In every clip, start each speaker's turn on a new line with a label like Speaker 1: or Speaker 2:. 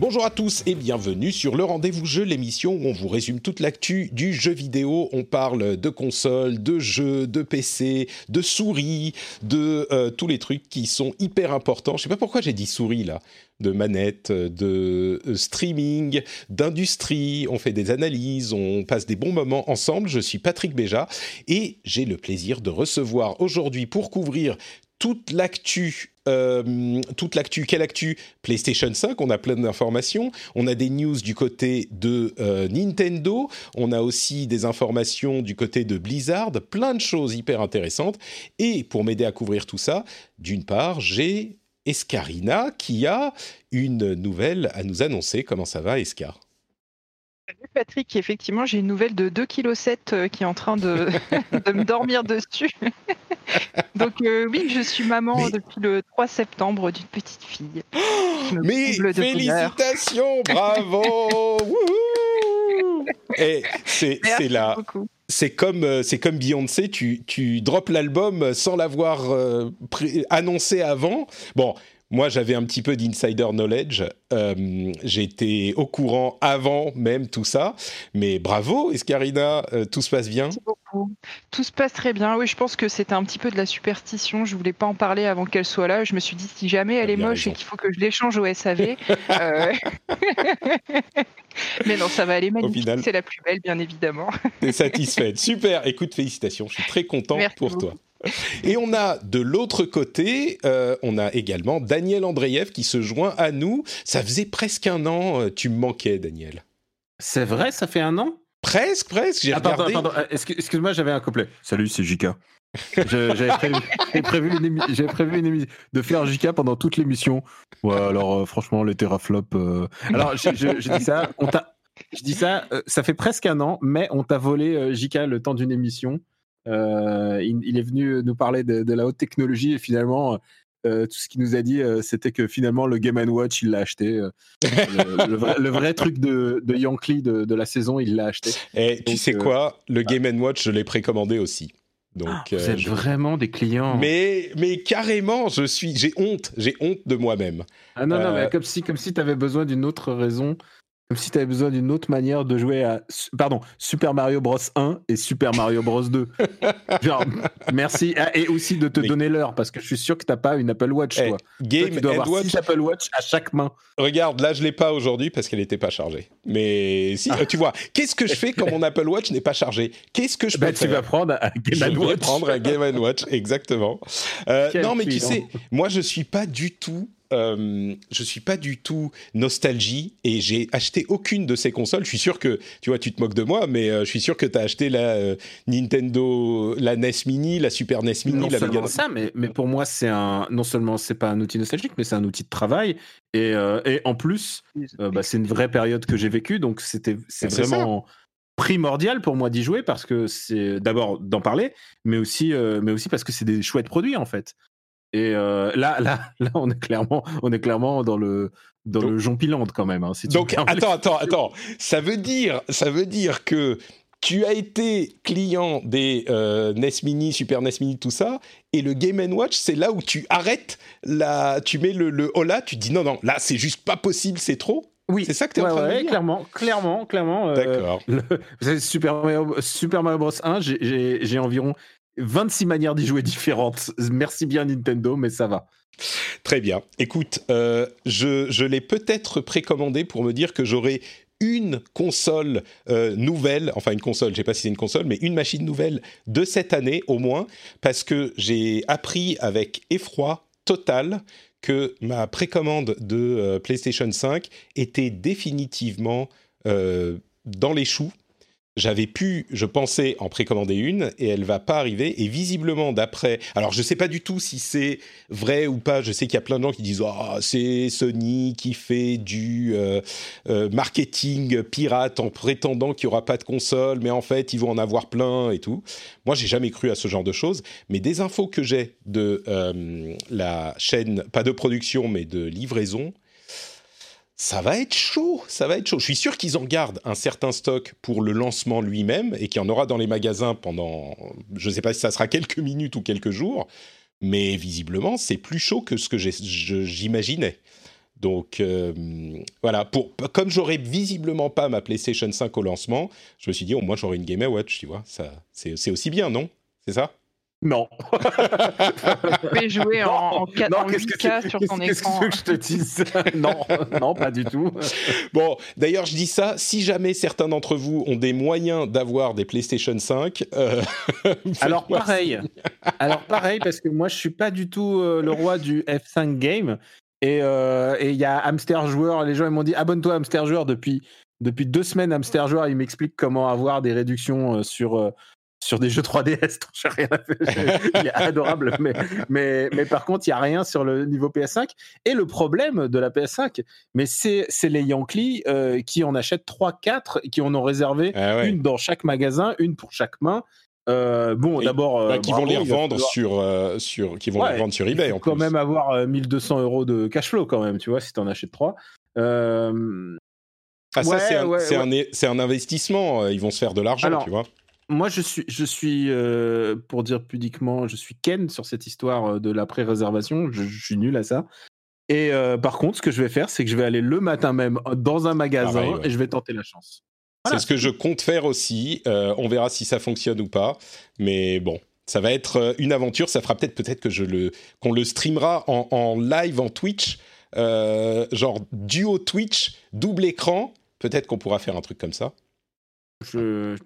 Speaker 1: Bonjour à tous et bienvenue sur le rendez-vous jeu, l'émission où on vous résume toute l'actu du jeu vidéo. On parle de consoles, de jeux, de PC, de souris, de euh, tous les trucs qui sont hyper importants. Je sais pas pourquoi j'ai dit souris là de manettes, de euh, streaming, d'industrie. On fait des analyses, on passe des bons moments ensemble. Je suis Patrick Béja et j'ai le plaisir de recevoir aujourd'hui pour couvrir toute l'actu, euh, toute l'actu, quelle actu? PlayStation 5, on a plein d'informations, on a des news du côté de euh, Nintendo, on a aussi des informations du côté de Blizzard, plein de choses hyper intéressantes. Et pour m'aider à couvrir tout ça, d'une part, j'ai Escarina qui a une nouvelle à nous annoncer. Comment ça va, Escar?
Speaker 2: Salut Patrick, effectivement, j'ai une nouvelle de 2,7 kg qui est en train de, de me dormir dessus. Donc euh, oui, je suis maman
Speaker 1: Mais-
Speaker 2: depuis le 3 septembre d'une petite fille.
Speaker 1: Mais félicitations, bravo Wouhou Et c'est
Speaker 2: Merci
Speaker 1: c'est là, c'est comme euh, c'est comme Beyoncé, tu tu drops l'album sans l'avoir euh, annoncé avant. Bon. Moi, j'avais un petit peu d'insider knowledge. Euh, J'étais au courant avant même tout ça. Mais bravo, Escarina, euh, tout se passe bien.
Speaker 2: Merci beaucoup. Tout se passe très bien. Oui, je pense que c'était un petit peu de la superstition. Je voulais pas en parler avant qu'elle soit là. Je me suis dit si jamais elle est moche
Speaker 1: raison.
Speaker 2: et qu'il faut que je l'échange au SAV. euh, Mais non, ça va aller magnifique. C'est la plus belle, bien évidemment.
Speaker 1: T'es satisfaite. Super. Écoute, félicitations. Je suis très content
Speaker 2: Merci
Speaker 1: pour
Speaker 2: beaucoup.
Speaker 1: toi. Et on a de l'autre côté, euh, on a également Daniel Andreev qui se joint à nous. Ça faisait presque un an, euh, tu me manquais, Daniel.
Speaker 3: C'est vrai, ça fait un an?
Speaker 1: Presque, presque. J'ai
Speaker 3: Ah, pardon,
Speaker 1: regardé.
Speaker 3: pardon, euh, excuse- excuse-moi, j'avais un couplet. Salut, c'est JK. J'avais prévu, j'avais prévu, une émi- j'avais prévu une émi- de faire JK pendant toute l'émission. Ouais, alors euh, franchement, les teraflops. euh, Alors, je, je- je dis ça, on t'a- je dis ça, euh, ça fait presque un an, mais on t'a volé euh, JK le temps d'une émission. Euh, il, il est venu nous parler de, de la haute technologie et finalement, euh, tout ce qu'il nous a dit, euh, c'était que finalement, le Game Watch, il l'a acheté. euh, le, le vrai, le vrai truc de, de Yankee de, de la saison, il l'a acheté.
Speaker 1: Et tu sais quoi? Le Game Watch, je l'ai précommandé aussi. Donc,
Speaker 3: Ah,
Speaker 1: euh,
Speaker 3: vous êtes
Speaker 1: je-
Speaker 3: vraiment des clients.
Speaker 1: mais, mais carrément, je suis, j'ai honte, j'ai honte de moi-même.
Speaker 3: Ah non, non, mais comme si, comme si tu avais besoin d'une autre raison, comme si tu avais besoin d'une autre manière de jouer à, pardon, Super Mario Bros 1 et Super Mario Bros 2. Genre, merci. Ah, et aussi de te
Speaker 1: Mais-
Speaker 3: donner l'heure, parce que je suis sûr que t'as pas une Apple Watch,
Speaker 1: Eh,
Speaker 3: toi. Toi,
Speaker 1: Game
Speaker 3: tu dois avoir
Speaker 1: Watch,
Speaker 3: six Apple Watch à chaque main.
Speaker 1: regarde, là je l'ai pas aujourd'hui parce qu'elle n'était pas chargée. Mais si,
Speaker 3: Ah.
Speaker 1: euh, tu vois, qu'est-ce que je fais quand mon Apple Watch n'est pas chargé? Qu'est-ce que je peux
Speaker 3: Bah, tu
Speaker 1: faire?
Speaker 3: vas prendre un
Speaker 1: je
Speaker 3: Game
Speaker 1: vais
Speaker 3: Watch.
Speaker 1: prendre un Game Watch, exactement. Euh, non, mais tu sais, moi je suis pas du tout, euh, je suis pas du tout nostalgie et j'ai acheté aucune de ces consoles. Je suis sûr que, tu vois, tu te moques de moi, mais euh, je suis sûr que tu as acheté la euh, Nintendo, la NES Mini, la Super NES Mini,
Speaker 3: non
Speaker 1: la
Speaker 3: seulement
Speaker 1: Mega.
Speaker 3: ça, mais, mais pour moi, c'est un. Non seulement c'est pas un outil nostalgique, mais c'est un outil de travail. Et, euh, et en plus, euh, bah, c'est une vraie période que j'ai vécue, donc c'était c'est vraiment primordial pour moi d'y jouer parce que c'est d'abord d'en parler, mais aussi, euh, mais aussi parce que c'est des chouettes produits en fait. Et euh, là, là, là, on est clairement, on est clairement dans le dans
Speaker 1: Donc-
Speaker 3: le quand même. hein, si
Speaker 1: Donc attends, attends, attends. Ça veut dire, ça veut dire que tu as été client des euh, NES Mini, Super NES Mini, tout ça, et le Game Watch, c'est là où tu arrêtes la, tu mets le, le hola, tu dis non non, là c'est juste pas possible, c'est trop.
Speaker 3: Oui,
Speaker 1: C'est ça que tu es
Speaker 3: ouais,
Speaker 1: en train de
Speaker 3: ouais,
Speaker 1: dire
Speaker 3: clairement, clairement, clairement. euh,
Speaker 1: D'accord.
Speaker 3: Super Mario, Super Mario Bros 1, j'ai- j'ai j'ai environ 26 manières d'y jouer différentes. Merci bien Nintendo, mais ça va.
Speaker 1: Très bien. Écoute, euh, je, l'ai peut-être précommandé pour me dire que j'aurais une console euh, nouvelle, enfin une console, je sais pas si c'est une console, mais une machine nouvelle de cette année au moins, parce que j'ai appris avec effroi total que ma précommande de euh, PlayStation 5 était définitivement dans les choux j'avais pu, je pensais, en précommander une et elle va pas arriver. Et visiblement, d'après, alors je sais pas du tout si c'est vrai ou pas. Je sais qu'il y a plein de gens qui disent ah c'est Sony qui fait du euh, euh, marketing pirate en prétendant qu'il y aura pas de console, mais en fait ils vont en avoir plein et tout. Moi, j'ai jamais cru à ce genre de choses. Mais des infos que j'ai de euh, la chaîne, pas de production, mais de livraison, ça va être chaud, ça va être chaud. Je suis sûr qu'ils en gardent un certain stock pour le lancement lui-même et qu'il y en aura dans les magasins pendant, je ne sais pas si ça sera quelques minutes ou quelques jours, mais visiblement c'est plus chaud que ce que j'imaginais. Donc euh, voilà, pour, comme j'aurais visiblement pas ma PlayStation 5 au lancement, je me suis dit au moins j'aurai une Game Watch, tu vois, c'est aussi bien, non? C'est ça?
Speaker 3: Non.
Speaker 2: tu peux jouer en, 4, non, 8K sur ton écran.
Speaker 3: Qu'est-ce que je te dise? Non, non, pas du tout.
Speaker 1: Bon, d'ailleurs, je dis ça, si jamais certains d'entre vous ont des moyens d'avoir des PlayStation 5... Euh,
Speaker 3: alors pareil, alors pareil, parce que moi, je suis pas du tout euh, le roi du F5 Game. Euh, et il y a Hamster Joueur, les gens ils m'ont dit abonne-toi à Hamster Joueur depuis, depuis deux semaines. Hamster Joueur, il m'explique comment avoir des réductions sur sur des jeux 3DS, j'ai rien il est adorable, mais, mais, mais par contre, il n'y a rien sur le niveau PS5. Et le problème de la PS5, mais c'est, les Yankees euh, qui en achètent 3-4, qui en ont réservé ah une dans chaque magasin, une pour chaque main. Euh, bon, d'abord,
Speaker 1: bah, qui vont les revendre sur, euh, sur, qui vont les vendre sur eBay. Il faut
Speaker 3: quand même avoir 1200 euros de cash flow quand même, tu vois, si tu en achètes 3.
Speaker 1: Ah, ça, c'est un, un, un, investissement. Ils vont se faire de l'argent, tu vois
Speaker 3: moi, je suis, je suis euh, pour dire pudiquement, je suis Ken sur cette histoire euh, de la pré-réservation. Je, suis nul à ça. Et euh, par contre, ce que je vais faire, c'est que je vais aller le matin même dans un magasin et je vais tenter la chance.
Speaker 1: C'est ce que je compte faire aussi. on verra si ça fonctionne ou pas. Mais bon, ça va être une aventure. Ça fera peut-être peut-être que je le qu'on le streamera en, en, live en Twitch, genre duo Twitch, double écran. Peut-être qu'on pourra faire un truc comme ça.
Speaker 3: Je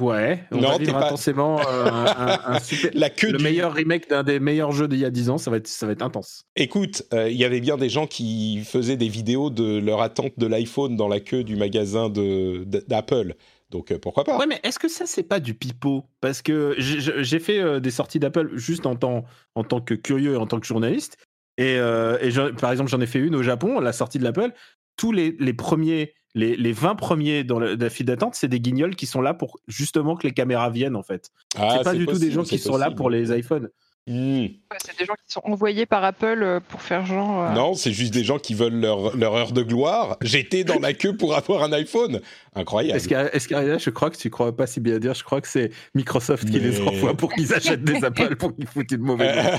Speaker 3: Ouais, on non, va vivre intensément euh, un, super... La queue le meilleur remake d'un des meilleurs jeux d'il y a 10 ans, ça va être, ça va être intense.
Speaker 1: Écoute, euh, il y avait bien des gens qui faisaient des vidéos de leur attente de l'iPhone dans la queue du magasin d'Apple. Donc euh, pourquoi pas?
Speaker 3: Ouais, mais est-ce que ça c'est pas du pipeau? Parce que j'ai fait des sorties d'Apple juste en tant, en tant que curieux et en tant que journaliste. Et, et par exemple, j'en ai fait une au Japon, la sortie de l'Apple. Tous les, les premiers les, les 20 premiers dans la file d'attente, c'est des guignols qui sont là pour justement que les caméras viennent en fait. Ah, c'est pas du tout des gens qui sont là pour les iPhones.
Speaker 2: Hmm. c'est des gens qui sont envoyés par Apple euh, pour faire genre.
Speaker 1: Euh, non, c'est juste des gens qui veulent leur, leur heure de gloire. J'étais dans la queue pour avoir un iPhone. Incroyable.
Speaker 3: Est-ce qu'Ariel, je crois que tu crois pas si bien dire, je crois que c'est Microsoft qui les envoie pour qu'ils achètent des Apple pour qu'ils foutent une mauvaise.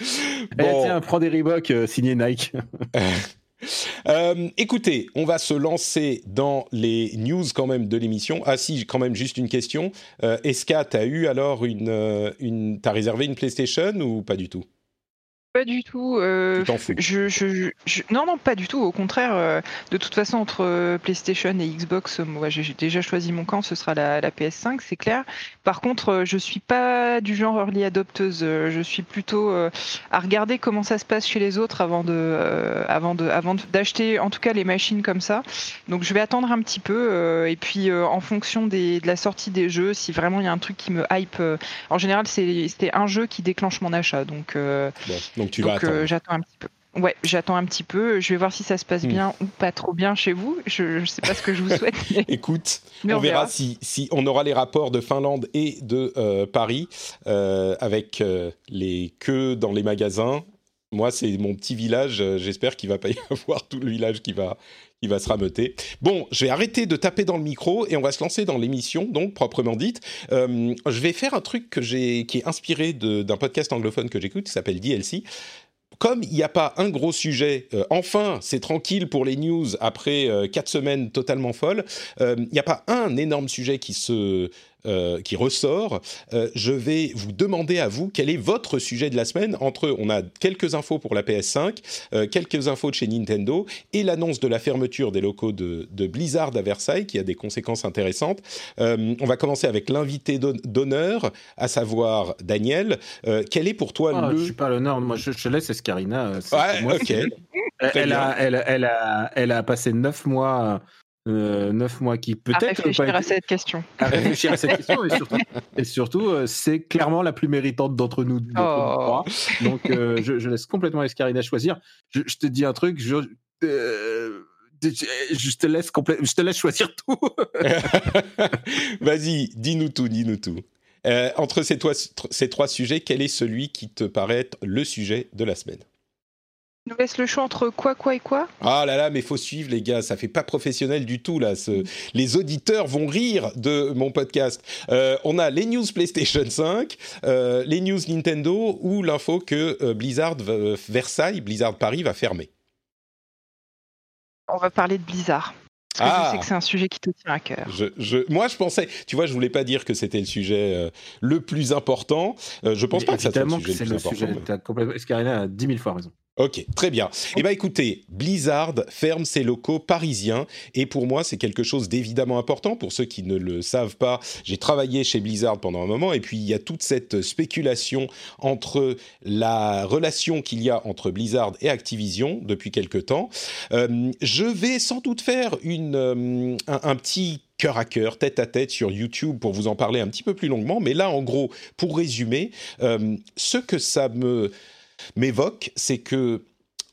Speaker 3: Eh, bon. tiens, prends des Reebok euh, signé Nike.
Speaker 1: Euh, écoutez, on va se lancer dans les news quand même de l'émission. Ah si, quand même juste une question. Euh, Eska, t'as eu alors une, euh, une t'as réservé une PlayStation ou pas du tout?
Speaker 2: Pas du tout. Euh, je, je, je, non, non, pas du tout. Au contraire, euh, de toute façon, entre PlayStation et Xbox, moi, j'ai déjà choisi mon camp. Ce sera la, la PS5, c'est clair. Par contre, je suis pas du genre early adopteuse. Je suis plutôt à regarder comment ça se passe chez les autres avant de, avant de, avant d'acheter, en tout cas, les machines comme ça. Donc, je vais attendre un petit peu. et puis, en fonction des, de la sortie des jeux, si vraiment il y a un truc qui me hype. en général, c'était un jeu qui déclenche mon achat. Donc,
Speaker 1: donc tu vas
Speaker 2: euh, j'attends un petit peu. Ouais, j'attends un petit peu. Je vais voir si ça se passe hmm. bien ou pas trop bien chez vous. Je ne sais pas ce que je vous souhaite.
Speaker 1: Écoute, on, verra, si, si, on aura les rapports de Finlande et de euh, Paris euh, avec les queues dans les magasins. Moi, c'est mon petit village. J'espère qu'il va pas y avoir tout le village qui va qui va se rameuter. Bon, je vais arrêter de taper dans le micro et on va se lancer dans l'émission, donc proprement dite. je vais faire un truc que j'ai qui est inspiré d'un podcast anglophone que j'écoute qui s'appelle DLC comme il n'y a pas un gros sujet, euh, enfin, c'est tranquille pour les news après euh, quatre semaines totalement folles, euh, il n'y a pas un énorme sujet qui se euh, qui ressort, euh, je vais vous demander à vous quel est votre sujet de la semaine. Entre, on a quelques infos pour la PS5, quelques infos de chez Nintendo et l'annonce de la fermeture des locaux de, Blizzard à Versailles, qui a des conséquences intéressantes. on va commencer avec l'invité d'honneur, à savoir Daniel. quel est pour toi
Speaker 3: ah,
Speaker 1: le...
Speaker 3: Je suis pas l'honneur, moi je, je laisse Escarina.
Speaker 1: Ouais, ok.
Speaker 3: Elle a, elle, elle, a, elle a passé neuf mois euh, neuf mois qui peut-être. À
Speaker 2: réfléchir à cette question.
Speaker 3: À réfléchir à cette question et surtout, euh, c'est clairement la plus méritante d'entre nous, oh. Donc, euh, je, laisse complètement Escarina choisir. Je, te dis un truc, je, je te laisse je te laisse choisir tout.
Speaker 1: Vas-y, dis-nous tout, dis-nous tout. entre ces, ces trois sujets, quel est celui qui te paraît le sujet de la semaine?
Speaker 2: Nous laisse le choix entre quoi, quoi et quoi?
Speaker 1: Ah là là, mais faut suivre les gars, ça fait pas professionnel du tout là. Les auditeurs vont rire de mon podcast. Euh, on a les news PlayStation 5, euh, les news Nintendo ou l'info que euh, Blizzard Versailles, Blizzard Paris va fermer.
Speaker 2: On va parler de Blizzard. Parce que je ah. sais que c'est un sujet qui te tient à cœur.
Speaker 1: Je, moi, je pensais, tu vois, je voulais pas dire que c'était le sujet le plus important. je pense pas que ça soit le sujet le, plus important.
Speaker 3: Escarina a 10 000 fois raison.
Speaker 1: Ok, très bien. Eh bien écoutez, Blizzard ferme ses locaux parisiens et pour moi c'est quelque chose d'évidemment important. Pour ceux qui ne le savent pas, j'ai travaillé chez Blizzard pendant un moment et puis il y a toute cette spéculation entre la relation qu'il y a entre Blizzard et Activision depuis quelque temps. Euh, je vais sans doute faire une, euh, un, petit cœur à cœur, tête à tête sur YouTube pour vous en parler un petit peu plus longuement. Mais là, en gros, pour résumer, euh, ce que ça me m'évoque, c'est que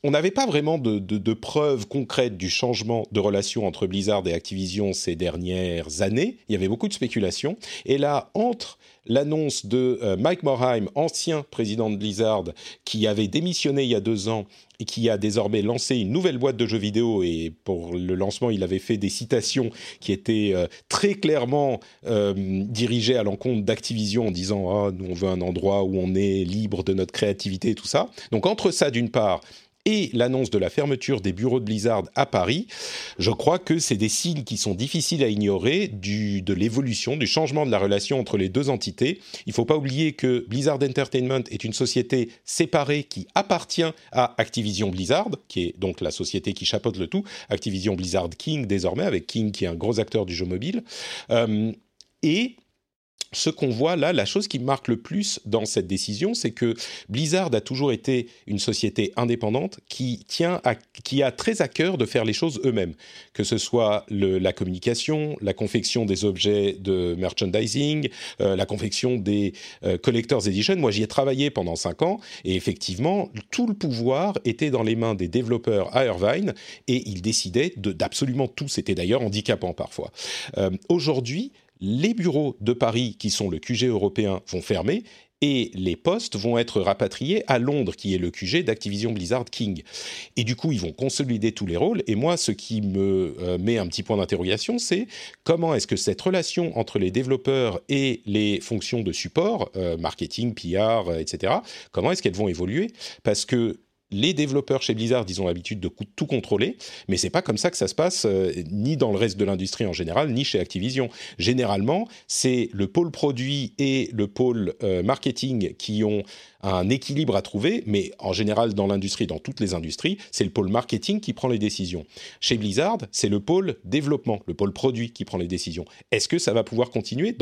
Speaker 1: on n'avait pas vraiment de, preuves concrètes du changement de relation entre Blizzard et Activision ces dernières années. Il y avait beaucoup de spéculations. Et là, entre l'annonce de euh, Mike Morheim, ancien président de Blizzard, qui avait démissionné il y a deux ans et qui a désormais lancé une nouvelle boîte de jeux vidéo. Et pour le lancement, il avait fait des citations qui étaient euh, très clairement euh, dirigées à l'encontre d'Activision en disant ah, nous on veut un endroit où on est libre de notre créativité et tout ça. Donc entre ça d'une part et l'annonce de la fermeture des bureaux de Blizzard à Paris, je crois que c'est des signes qui sont difficiles à ignorer de l'évolution, du changement de la relation entre les deux entités. Il ne faut pas oublier que Blizzard Entertainment est une société séparée qui appartient à Activision Blizzard, qui est donc la société qui chapeaute le tout, Activision Blizzard King désormais, avec King qui est un gros acteur du jeu mobile. Euh, et ce qu'on voit là, la chose qui marque le plus dans cette décision, c'est que Blizzard a toujours été une société indépendante qui tient qui a très à cœur de faire les choses eux-mêmes, que ce soit la communication, la confection des objets de merchandising, euh, la confection des euh, collectors edition. Moi, j'y ai travaillé pendant cinq ans et effectivement, tout le pouvoir était dans les mains des développeurs à Irvine et ils décidaient d'absolument tout. C'était d'ailleurs handicapant parfois. Euh, aujourd'hui, les bureaux de Paris, qui sont le QG européen, vont fermer et les postes vont être rapatriés à Londres, qui est le QG d'Activision Blizzard King. Et du coup, ils vont consolider tous les rôles. Et moi, ce qui me euh, met un petit point d'interrogation, c'est comment est-ce que cette relation entre les développeurs et les fonctions de support, euh, marketing, PR, etc., comment est-ce qu'elles vont évoluer? Parce que les développeurs chez Blizzard, ils ont l'habitude de tout contrôler, mais c'est pas comme ça que ça se passe euh, ni dans le reste de l'industrie en général, ni chez Activision. Généralement, c'est le pôle produit et le pôle euh, marketing qui ont un équilibre à trouver, mais en général dans l'industrie, dans toutes les industries, c'est le pôle marketing qui prend les décisions. Chez Blizzard, c'est le pôle développement, le pôle produit qui prend les décisions. Est-ce que ça va pouvoir continuer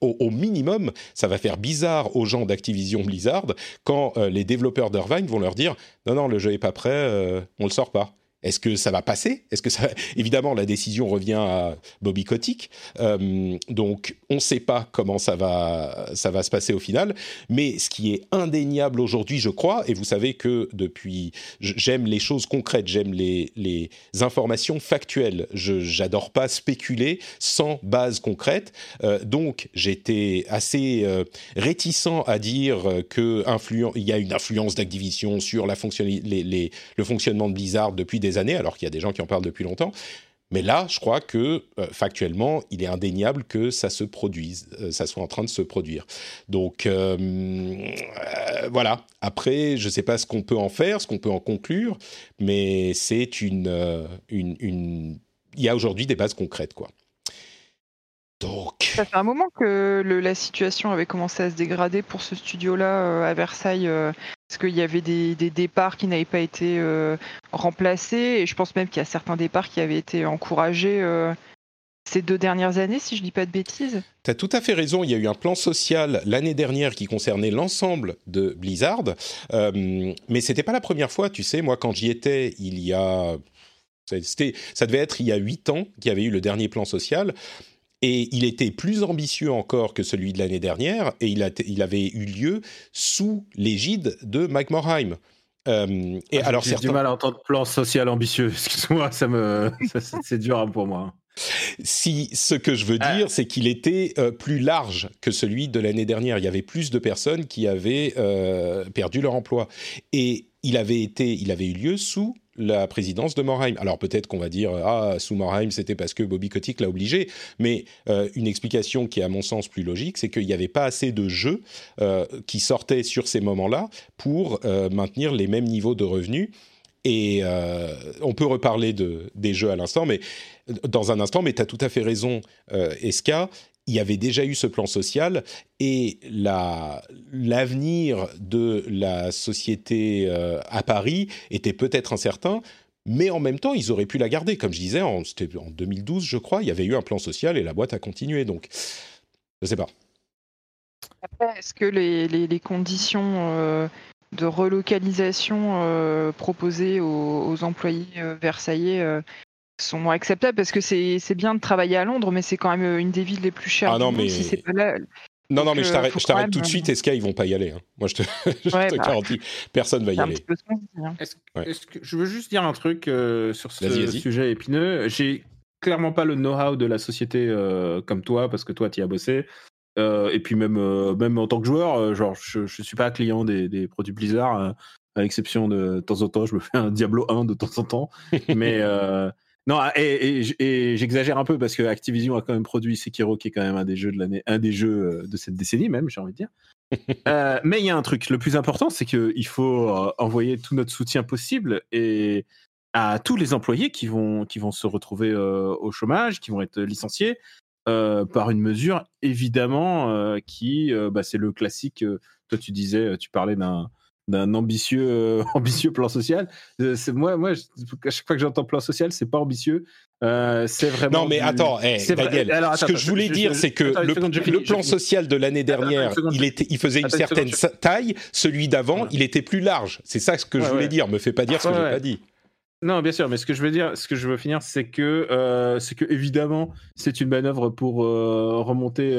Speaker 1: au, minimum, ça va faire bizarre aux gens d'Activision Blizzard quand euh, les développeurs d'Irvine vont leur dire non le jeu est pas prêt, euh, on le sort pas. Est-ce que ça va passer? Évidemment, la décision revient à Bobby Kotick, euh, donc on ne sait pas comment ça va se passer au final. Mais ce qui est indéniable aujourd'hui, je crois, et vous savez que depuis, j'aime les choses concrètes, j'aime les, informations factuelles. Je j'adore pas spéculer sans base concrète. Euh, donc j'étais assez euh, réticent à dire que il y a une influence d'Activision sur le fonctionnement de Blizzard depuis des années, alors qu'il y a des gens qui en parlent depuis longtemps. Mais là, je crois que euh, factuellement, il est indéniable que ça se produise, euh, ça soit en train de se produire. Donc euh, voilà. Après, je ne sais pas ce qu'on peut en faire, ce qu'on peut en conclure, mais c'est une, une, il y a aujourd'hui des bases concrètes, quoi. Donc.
Speaker 2: Ça fait un moment que la situation avait commencé à se dégrader pour ce studio-là à Versailles, parce qu'il y avait des, départs qui n'avaient pas été remplacés, et je pense même qu'il y a certains départs qui avaient été encouragés ces deux dernières années, si je ne dis pas de bêtises.
Speaker 1: Tu as tout à fait raison. Il y a eu un plan social l'année dernière qui concernait l'ensemble de Blizzard. Euh, mais c'était pas la première fois, tu sais. Moi, quand j'y étais, il y a. Ça devait être il y a huit ans qu'il y avait eu le dernier plan social. Et il était plus ambitieux encore que celui de l'année dernière. Et il, a, il avait eu lieu sous l'égide de Mike Morheim.
Speaker 3: Euh, et ah, alors, j'ai du mal à entendre plan social ambitieux. Excuse-moi, ça me, c'est dur pour moi.
Speaker 1: Si ce que je veux ah. dire, c'est qu'il était euh, plus large que celui de l'année dernière. Il y avait plus de personnes qui avaient euh, perdu leur emploi. Et il avait, été, il avait eu lieu sous la présidence de Morheim. Alors peut-être qu'on va dire ah sous Morheim c'était parce que Bobby Kotick l'a obligé, mais euh, une explication qui est à mon sens plus logique, c'est qu'il n'y avait pas assez de jeux qui sortaient sur ces moments-là pour maintenir les mêmes niveaux de revenus. Et on peut reparler de, des jeux à l'instant, mais dans un instant, mais tu as tout à fait raison, euh, Eska. Il y avait déjà eu ce plan social et l'avenir de la société euh, à Paris était peut-être incertain, mais en même temps, ils auraient pu la garder. Comme je disais, en, en 2012, je crois, il y avait eu un plan social et la boîte a continué. Donc, je ne sais pas.
Speaker 2: Est-ce que les, conditions euh, de relocalisation euh, proposées aux employés versaillais sont acceptables parce que c'est bien de travailler à Londres, mais c'est quand même euh, une des villes les plus chères. Ah non, mais... Si pas là,
Speaker 1: non, non, mais je t'arrête, je t'arrête tout de suite. Est-ce qu'ils vont pas y aller hein. Moi, je te, je te bah, garantis, personne va y aller.
Speaker 3: Hein. Est-ce, que, je veux juste dire un truc euh, sur ce sujet épineux. J'ai clairement pas le know-how de la société euh, comme toi, parce que toi, tu y as bossé. et puis même, même en tant que joueur, genre, je, ne suis pas client des, des produits Blizzard, à l'exception de, de temps en temps, je me fais un Diablo 1 de temps en temps. mais non, ah, et, j'exagère un peu parce que Activision a quand même produit Sekiro, qui est quand même un des jeux de l'année, un des jeux euh, de cette décennie même, j'ai envie de dire. Euh, mais il y a un truc, le plus important, c'est qu'il faut euh, envoyer tout notre soutien possible et à tous les employés qui vont, qui vont se retrouver au chômage, qui vont être licenciés par une mesure évidemment qui, bah, c'est le classique. toi, tu disais, tu parlais d'un d'un ambitieux euh, ambitieux plan social. Euh, c'est moi moi à chaque fois que j'entends plan social, c'est pas ambitieux. Euh, c'est vraiment.
Speaker 1: Non mais attends, ce que je voulais dire, c'est que le, plan social de l'année dernière, il était, il faisait une certaine taille. Celui d'avant, il était plus large. C'est ça ce que je voulais dire. Me fais pas dire ce que j'ai pas dit.
Speaker 3: Non, bien sûr, mais ce que je veux dire, ce que je veux finir, c'est que, c'est que évidemment, c'est une manœuvre pour remonter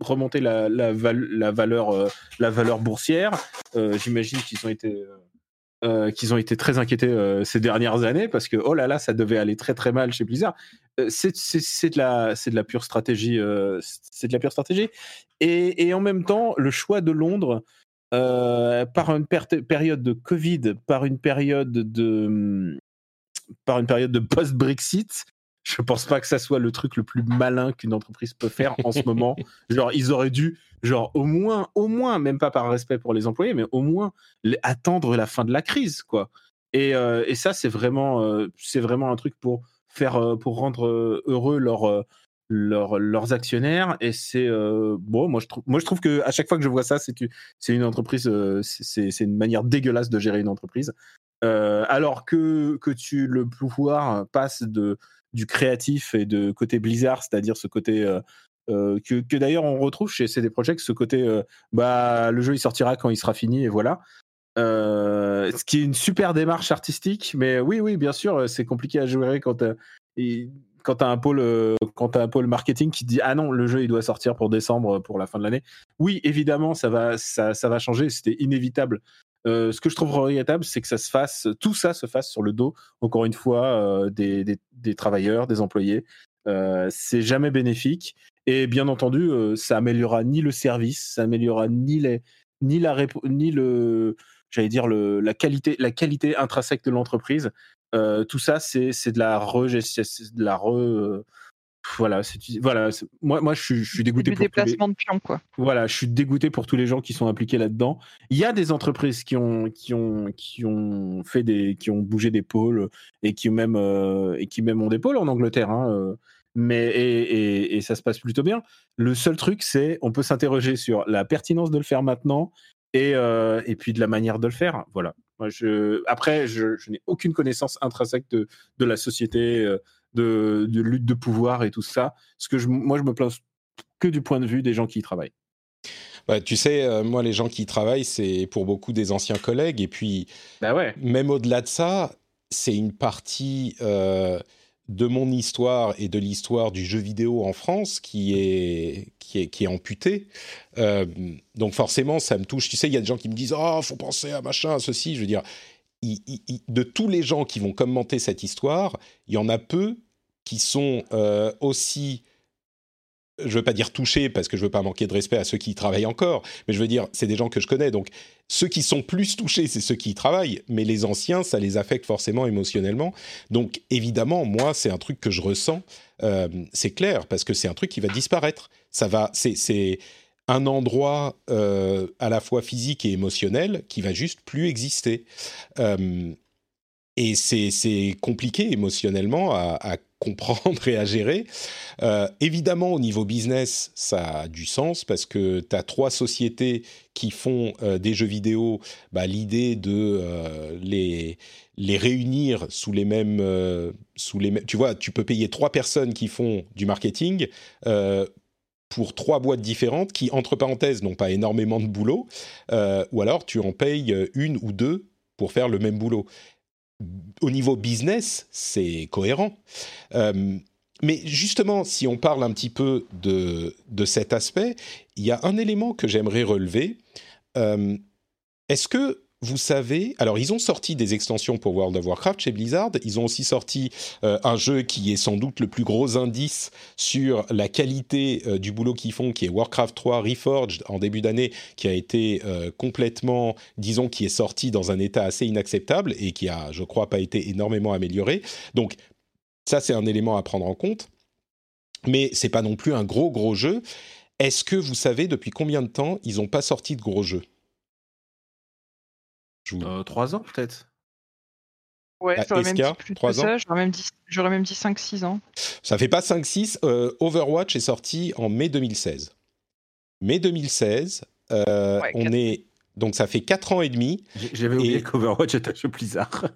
Speaker 3: remonter la, la, la valeur, euh, la valeur boursière. Euh, j'imagine qu'ils ont été euh, ont été très inquiétés ces dernières années parce que oh là là, ça devait aller très très mal chez Blizzard. c'est de la de pure stratégie, c'est de la pure stratégie. Et, et, en même temps, le choix de Londres par une période de Covid, par une période de par une période de post-Brexit, je pense pas que ça soit le truc le plus malin qu'une entreprise peut faire en ce moment. Genre, ils auraient dû, genre, au moins, au moins, même pas par respect pour les employés, mais au moins attendre la fin de la crise, quoi. Et, euh, et ça, c'est vraiment, euh, c'est vraiment un truc pour faire, euh, pour rendre heureux leurs actionnaires. Et c'est bon, moi je trouve, moi je trouve que à chaque fois que je vois ça, c'est une entreprise, c'est une manière dégueulasse de gérer une entreprise. alors que que tu le pouvoir passe de du créatif et de côté Blizzard, c'est-à-dire ce côté euh, euh, que, que d'ailleurs on retrouve chez CD Projekt, ce côté euh, bah le jeu il sortira quand il sera fini et voilà. ce qui est une super démarche artistique, mais oui, oui, bien sûr, c'est compliqué à jouer quand quand tu as un pôle quand as un pôle marketing qui dit ah non le jeu il doit sortir pour décembre pour la fin de l'année oui évidemment ça va ça, ça va changer c'était inévitable euh, ce que je trouve regrettable, c'est que ça se fasse, tout ça se fasse sur le dos, encore une fois, euh, des, des, travailleurs, des employés. Euh, c'est jamais bénéfique. Et bien entendu, ça améliorera ni le service, ça améliorera ni les, ni la, ni le, dire le, la qualité, la qualité intrinsèque de l'entreprise. Tout ça, c'est, c'est de la re, de la re, voilà, voilà. Moi, moi, je suis, je suis dégoûté.
Speaker 2: pour déplacement de pion, quoi.
Speaker 3: Voilà, je suis dégoûté pour tous les gens qui sont impliqués là-dedans. Il y a des entreprises qui ont, qui ont, qui ont fait des, qui ont bougé des pôles et qui même, euh, et qui même ont des pôles en Angleterre. Hein, mais et, ça se passe plutôt bien. Le seul truc, c'est on peut s'interroger sur la pertinence de le faire maintenant et, et puis de la manière de le faire. Voilà. Moi, je, après, je, n'ai aucune connaissance intrinsèque de, de la société, de, de, lutte de pouvoir et tout ça. Ce que je, moi, je me place que du point de vue des gens qui y travaillent.
Speaker 1: Bah, tu sais, moi, les gens qui y travaillent, c'est pour beaucoup des anciens collègues. Et puis,
Speaker 3: bah ouais.
Speaker 1: même au-delà de ça, c'est une partie de mon histoire et de l'histoire du jeu vidéo en France qui est qui est qui est amputée. Euh, donc forcément, ça me touche. Tu sais, il y a des gens qui me disent oh faut penser à machin, à ceci. Je veux dire, de tous les gens qui vont commenter cette histoire, il y en a peu qui sont euh, aussi je veux pas dire toucher parce que je veux pas manquer de respect à ceux qui y travaillent encore, mais je veux dire, c'est des gens que je connais. Donc, ceux qui sont plus touchés, c'est ceux qui y travaillent, mais les anciens, ça les affecte forcément émotionnellement. Donc, évidemment, moi, c'est un truc que je ressens, euh, c'est clair, parce que c'est un truc qui va disparaître. Ça va, c'est un endroit euh, à la fois physique et émotionnel qui va juste plus exister. Euh, et c'est compliqué émotionnellement à, comprendre et à gérer. Euh, évidemment, au niveau business, ça a du sens parce que tu as trois sociétés qui font euh, des jeux vidéo. Bah, L'idée de euh, les, les réunir sous les mêmes... sous les tu vois, tu peux payer trois personnes qui font du marketing pour trois boîtes différentes qui, entre parenthèses, n'ont pas énormément de boulot, ou alors tu en payes une ou deux pour faire le même boulot au niveau business, c'est cohérent. Euh, mais justement, si on parle un petit peu de, cet aspect, il y a un élément que j'aimerais relever. Euh, est-ce que vous savez, alors ils ont sorti des extensions pour World of Warcraft chez Blizzard, ils ont aussi sorti euh, un jeu qui est sans doute le plus gros indice sur la qualité euh, du boulot qu'ils font, qui est Warcraft 3 Reforged en début d'année, qui a été euh, complètement, disons, qui est sorti dans un état assez inacceptable et qui a, je crois, pas été énormément amélioré. Donc ça, c'est un élément à prendre en compte, mais c'est pas non plus un gros gros jeu. Est-ce que vous savez depuis combien de temps ils n'ont pas sorti de gros jeux?
Speaker 3: Euh, trois ans peut-être
Speaker 2: Ouais, j'aurais même dit plus j'aurais même dit, même dit 5-6 ans.
Speaker 1: Ça fait pas 5-6. Euh, Overwatch est sorti en mai 2016. Mai 2016, euh, on est... Donc ça fait 4 ans et demi.
Speaker 3: J'avais oublié qu'Overwatch est un jeu Blizzard.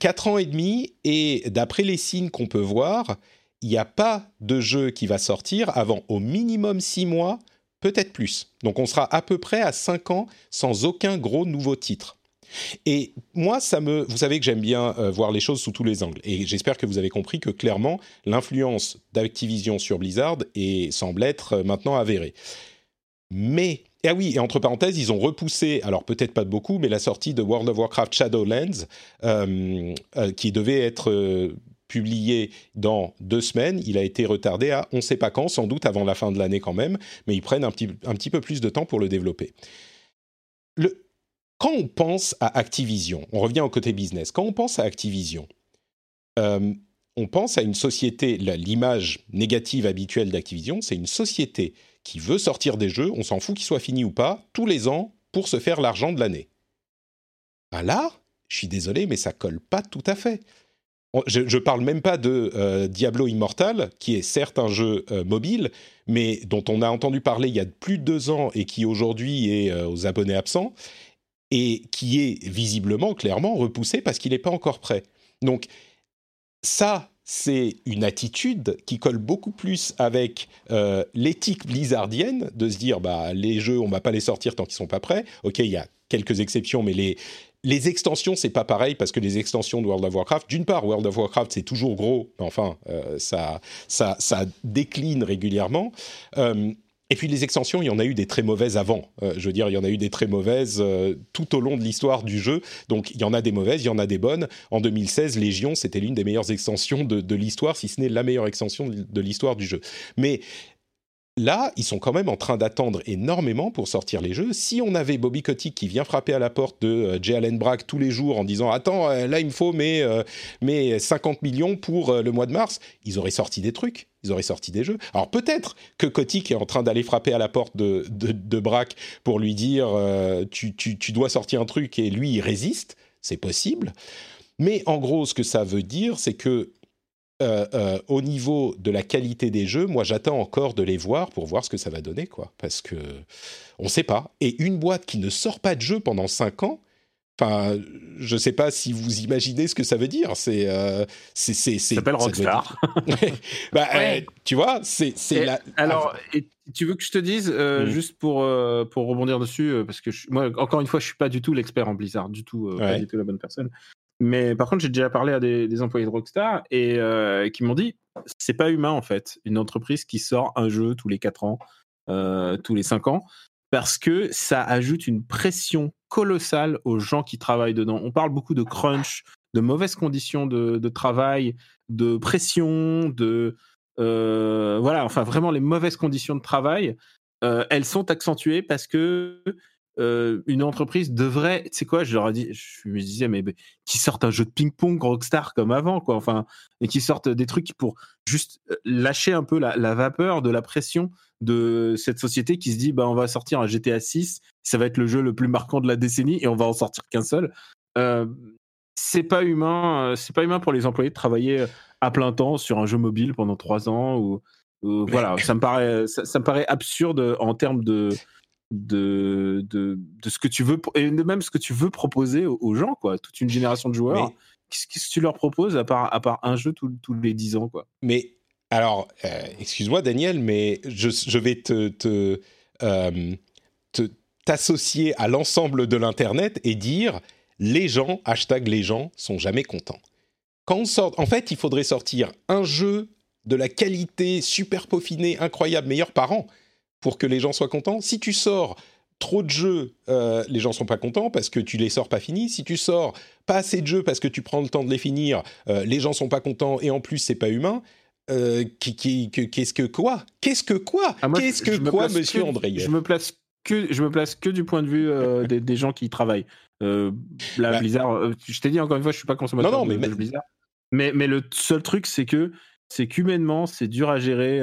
Speaker 1: 4 ans et demi, et d'après les signes qu'on peut voir, il n'y a pas de jeu qui va sortir avant au minimum 6 mois peut-être plus. Donc on sera à peu près à 5 ans sans aucun gros nouveau titre. Et moi, ça me, vous savez que j'aime bien euh, voir les choses sous tous les angles. Et j'espère que vous avez compris que clairement, l'influence d'Activision sur Blizzard est, semble être euh, maintenant avérée. Mais, ah oui, et entre parenthèses, ils ont repoussé, alors peut-être pas de beaucoup, mais la sortie de World of Warcraft Shadowlands, euh, qui devait être publié dans deux semaines. Il a été retardé à on ne sait pas quand, sans doute avant la fin de l'année quand même, mais ils prennent un petit, un petit peu plus de temps pour le développer. Le, quand on pense à Activision, on revient au côté business, quand on pense à Activision, euh, on pense à une société, l'image négative habituelle d'Activision, c'est une société qui veut sortir des jeux, on s'en fout qu'ils soient finis ou pas, tous les ans pour se faire l'argent de l'année. Ben là, je suis désolé, mais ça colle pas tout à fait. Je ne parle même pas de euh, Diablo Immortal, qui est certes un jeu euh, mobile, mais dont on a entendu parler il y a plus de deux ans et qui aujourd'hui est euh, aux abonnés absents, et qui est visiblement, clairement repoussé parce qu'il n'est pas encore prêt. Donc ça, c'est une attitude qui colle beaucoup plus avec l'éthique blizzardienne de se dire bah les jeux on va pas les sortir tant qu'ils sont pas prêts. Ok, il y a quelques exceptions, mais les extensions, c'est pas pareil parce que les extensions de World of Warcraft, d'une part, World of Warcraft, c'est toujours gros, mais enfin, euh, ça, décline régulièrement. Euh, et puis les extensions, il y en a eu des très mauvaises avant. Euh, je veux dire, il y en a eu des très mauvaises tout au long de l'histoire du jeu. Donc il y en a des mauvaises, il y en a des bonnes. En 2016, Légion, c'était l'une des meilleures extensions de, de l'histoire, si ce n'est la meilleure extension de l'histoire du jeu. Mais Là, ils sont quand même en train d'attendre énormément pour sortir les jeux. Si on avait Bobby Kotick qui vient frapper à la porte de euh. Allen Brack tous les jours en disant Attends, euh, là, il me faut mes, euh, mes 50 millions pour le mois de mars, ils auraient sorti des trucs, ils auraient sorti des jeux. Alors peut-être que Kotick est en train d'aller frapper à la porte de, de, Brack pour lui dire tu, tu, tu dois sortir un truc et lui, il résiste. C'est possible. Mais en gros, ce que ça veut dire, c'est que euh, euh, au niveau de la qualité des jeux, moi j'attends encore de les voir pour voir ce que ça va donner, quoi. Parce que on ne sait pas. Et une boîte qui ne sort pas de jeu pendant 5 ans, Enfin, je sais pas si vous imaginez ce que ça veut dire. C'est, euh, c'est, c'est,
Speaker 3: ça s'appelle Rockstar.
Speaker 1: bah, tu vois, c'est, c'est la.
Speaker 3: Alors, et tu veux que je te dise mm. juste pour pour rebondir dessus, parce que moi, encore une fois, je suis pas du tout l'expert en Blizzard, du tout, pas du tout la bonne personne. Mais par contre, j'ai déjà parlé à des, employés de Rockstar et euh, qui m'ont dit c'est pas humain en fait, une entreprise qui sort un jeu tous les 4 ans, euh, tous les 5 ans, parce que ça ajoute une pression colossale aux gens qui travaillent dedans. On parle beaucoup de crunch, de mauvaises conditions de, travail, de pression, de. Euh, voilà, enfin vraiment les mauvaises conditions de travail, elles sont accentuées parce que une entreprise devrait, tu sais quoi, je leur ai dit, je me disais, mais, qui sortent un jeu de ping-pong Rockstar comme avant, quoi, enfin, et qui sortent des trucs pour juste lâcher un peu la, vapeur de la pression de cette société qui se dit, bah, on va sortir un GTA 6, ça va être le jeu le plus marquant de la décennie et on va en sortir qu'un seul. c'est pas humain, c'est pas humain pour les employés de travailler à plein temps sur un jeu mobile pendant trois ans ou, voilà, ça me paraît, ça me paraît absurde en termes de de, de, de, ce que tu veux et de même ce que tu veux proposer aux, gens quoi. Toute une génération de joueurs. Qu'est-ce que tu leur proposes à part à part un jeu tous les 10 ans quoi?
Speaker 1: Mais alors euh, excuse-moi Daniel mais je, je vais te, te, euh, te t'associer à l'ensemble de l'internet et dire les gens hashtag les gens sont jamais contents. Quand on sort en fait il faudrait sortir un jeu de la qualité super peaufinée incroyable meilleur par an pour que les gens soient contents. Si tu sors trop de jeux, euh, les gens sont pas contents parce que tu les sors pas finis. Si tu sors pas assez de jeux parce que tu prends le temps de les finir, euh, les gens sont pas contents et en plus c'est pas humain. Euh, qu'est-ce que quoi? Qu'est-ce que quoi? Ah, Qu'est-ce que quoi, Monsieur André
Speaker 3: Je me place que je me place que du point de vue des, gens qui travaillent. la bah Blizzard, je t'ai dit encore une fois, je suis pas consommateur non, non, mais, de, Blizzard. Mais, mais le seul truc, c'est que c'est qu'humainement, c'est dur à gérer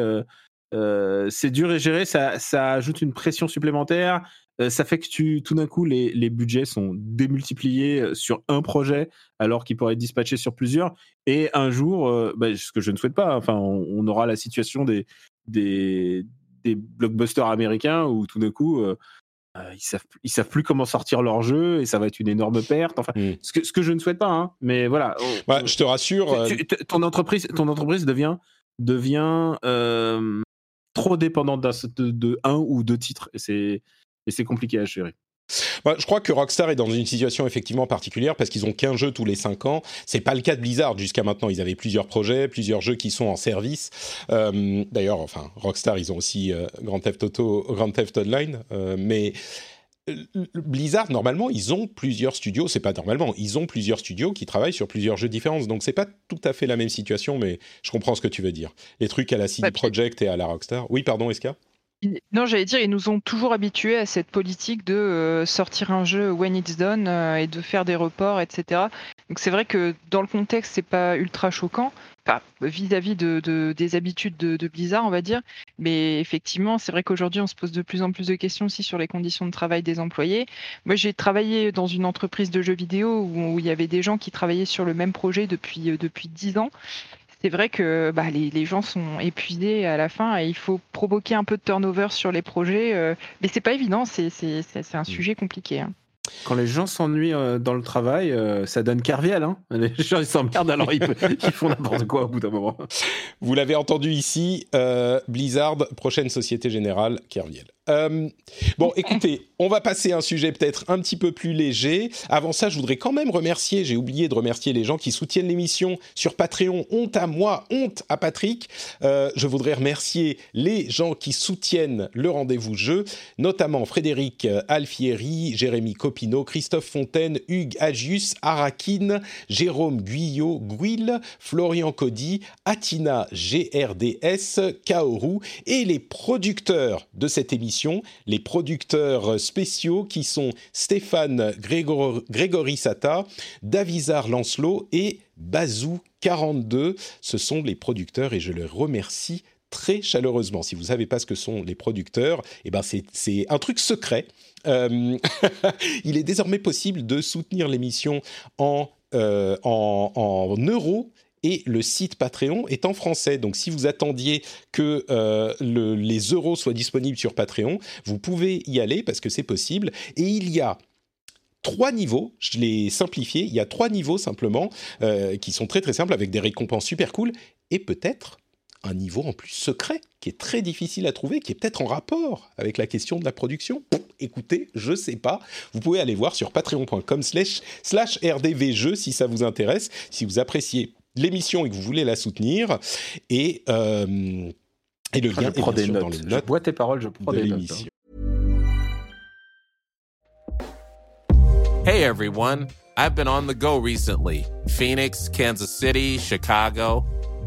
Speaker 3: c'est dur à gérer, ça, ça, ajoute une pression supplémentaire. ça fait que tu, tout d'un coup, les, les, budgets sont démultipliés sur un projet alors qu'ils pourraient être dispatchés sur plusieurs. Et un jour, bah, ce que je ne souhaite pas, enfin, on, aura la situation des, des, des, blockbusters américains où tout d'un coup, ils savent, ils savent plus comment sortir leur jeu et ça va être une énorme perte. Enfin, mmh. ce, que, ce que je ne souhaite pas, hein, mais voilà.
Speaker 1: Bah, je te rassure.
Speaker 3: ton entreprise, ton entreprise devient devient trop dépendant de, un ou deux titres. Et c'est, et c'est compliqué à gérer.
Speaker 1: Bah, je crois que Rockstar est dans une situation effectivement particulière parce qu'ils ont qu'un jeu tous les 5 ans. C'est pas le cas de Blizzard jusqu'à maintenant. Ils avaient plusieurs projets, plusieurs jeux qui sont en service. Euh, d'ailleurs, enfin, Rockstar, ils ont aussi euh, Grand Theft Auto, Grand Theft Online, euh, mais Blizzard, normalement, ils ont plusieurs studios. C'est pas normalement, ils ont plusieurs studios qui travaillent sur plusieurs jeux différents. Donc c'est pas tout à fait la même situation, mais je comprends ce que tu veux dire. Les trucs à la CD Projekt et à la Rockstar. Oui, pardon, Eska?
Speaker 2: Non, j'allais dire, ils nous ont toujours habitués à cette politique de euh, sortir un jeu when it's done euh, et de faire des reports, etc. Donc c'est vrai que dans le contexte, c'est pas ultra choquant, vis-à-vis de, des habitudes de, Blizzard, on va dire. Mais effectivement, c'est vrai qu'aujourd'hui, on se pose de plus en plus de questions aussi sur les conditions de travail des employés. Moi, j'ai travaillé dans une entreprise de jeux vidéo où, il y avait des gens qui travaillaient sur le même projet depuis euh, depuis dix ans c'est vrai que bah, les, gens sont épuisés à la fin et il faut provoquer un peu de turnover sur les projets. Euh, mais c'est pas évident, c'est un mm. sujet compliqué. Hein.
Speaker 3: Quand les gens s'ennuient euh, dans le travail, euh, ça donne Carviel. Hein les gens ils s'emmerdent alors ils, font n'importe quoi au bout d'un moment.
Speaker 1: Vous l'avez entendu ici, Blizzard, prochaine Société Générale, Kerviel. Euh, bon, écoutez, on va passer à un sujet peut-être un petit peu plus léger. Avant ça, je voudrais quand même remercier, j'ai oublié de remercier les gens qui soutiennent l'émission sur Patreon. Honte à moi, honte à Patrick. Euh, je voudrais remercier les gens qui soutiennent le rendez-vous jeu, notamment Frédéric Alfieri, Jérémy Christophe Fontaine, Hugues Agius, Arakin, Jérôme Guyot, Guil, Florian Cody, Atina GRDS, Kaoru et les producteurs de cette émission les producteurs spéciaux qui sont Stéphane Grégory Sata, Davizar Lancelot et Bazou42. Ce sont les producteurs et je les remercie très chaleureusement. Si vous ne savez pas ce que sont les producteurs, eh ben c'est un truc secret. Euh, il est désormais possible de soutenir l'émission en, euh, en, en euros et le site Patreon est en français. Donc si vous attendiez que euh, les euros soient disponibles sur Patreon, vous pouvez y aller parce que c'est possible. Et il y a trois niveaux, je l'ai simplifié, il y a trois niveaux simplement qui sont très très simples avec des récompenses super cool et peut-être un niveau en plus secret qui est très difficile à trouver, qui est peut-être en rapport avec la question de la production. Écoutez, je sais pas. Vous pouvez aller voir sur patreon.com slash, rdvjeux si ça vous intéresse, si vous appréciez l'émission et que vous voulez la soutenir. Et, euh, et le lien est bien sûr dans les notes.
Speaker 3: Je bois tes paroles, je prends des notes. Hein.
Speaker 4: Hey everyone, I've been on the go recently. Phoenix, Kansas City, Chicago.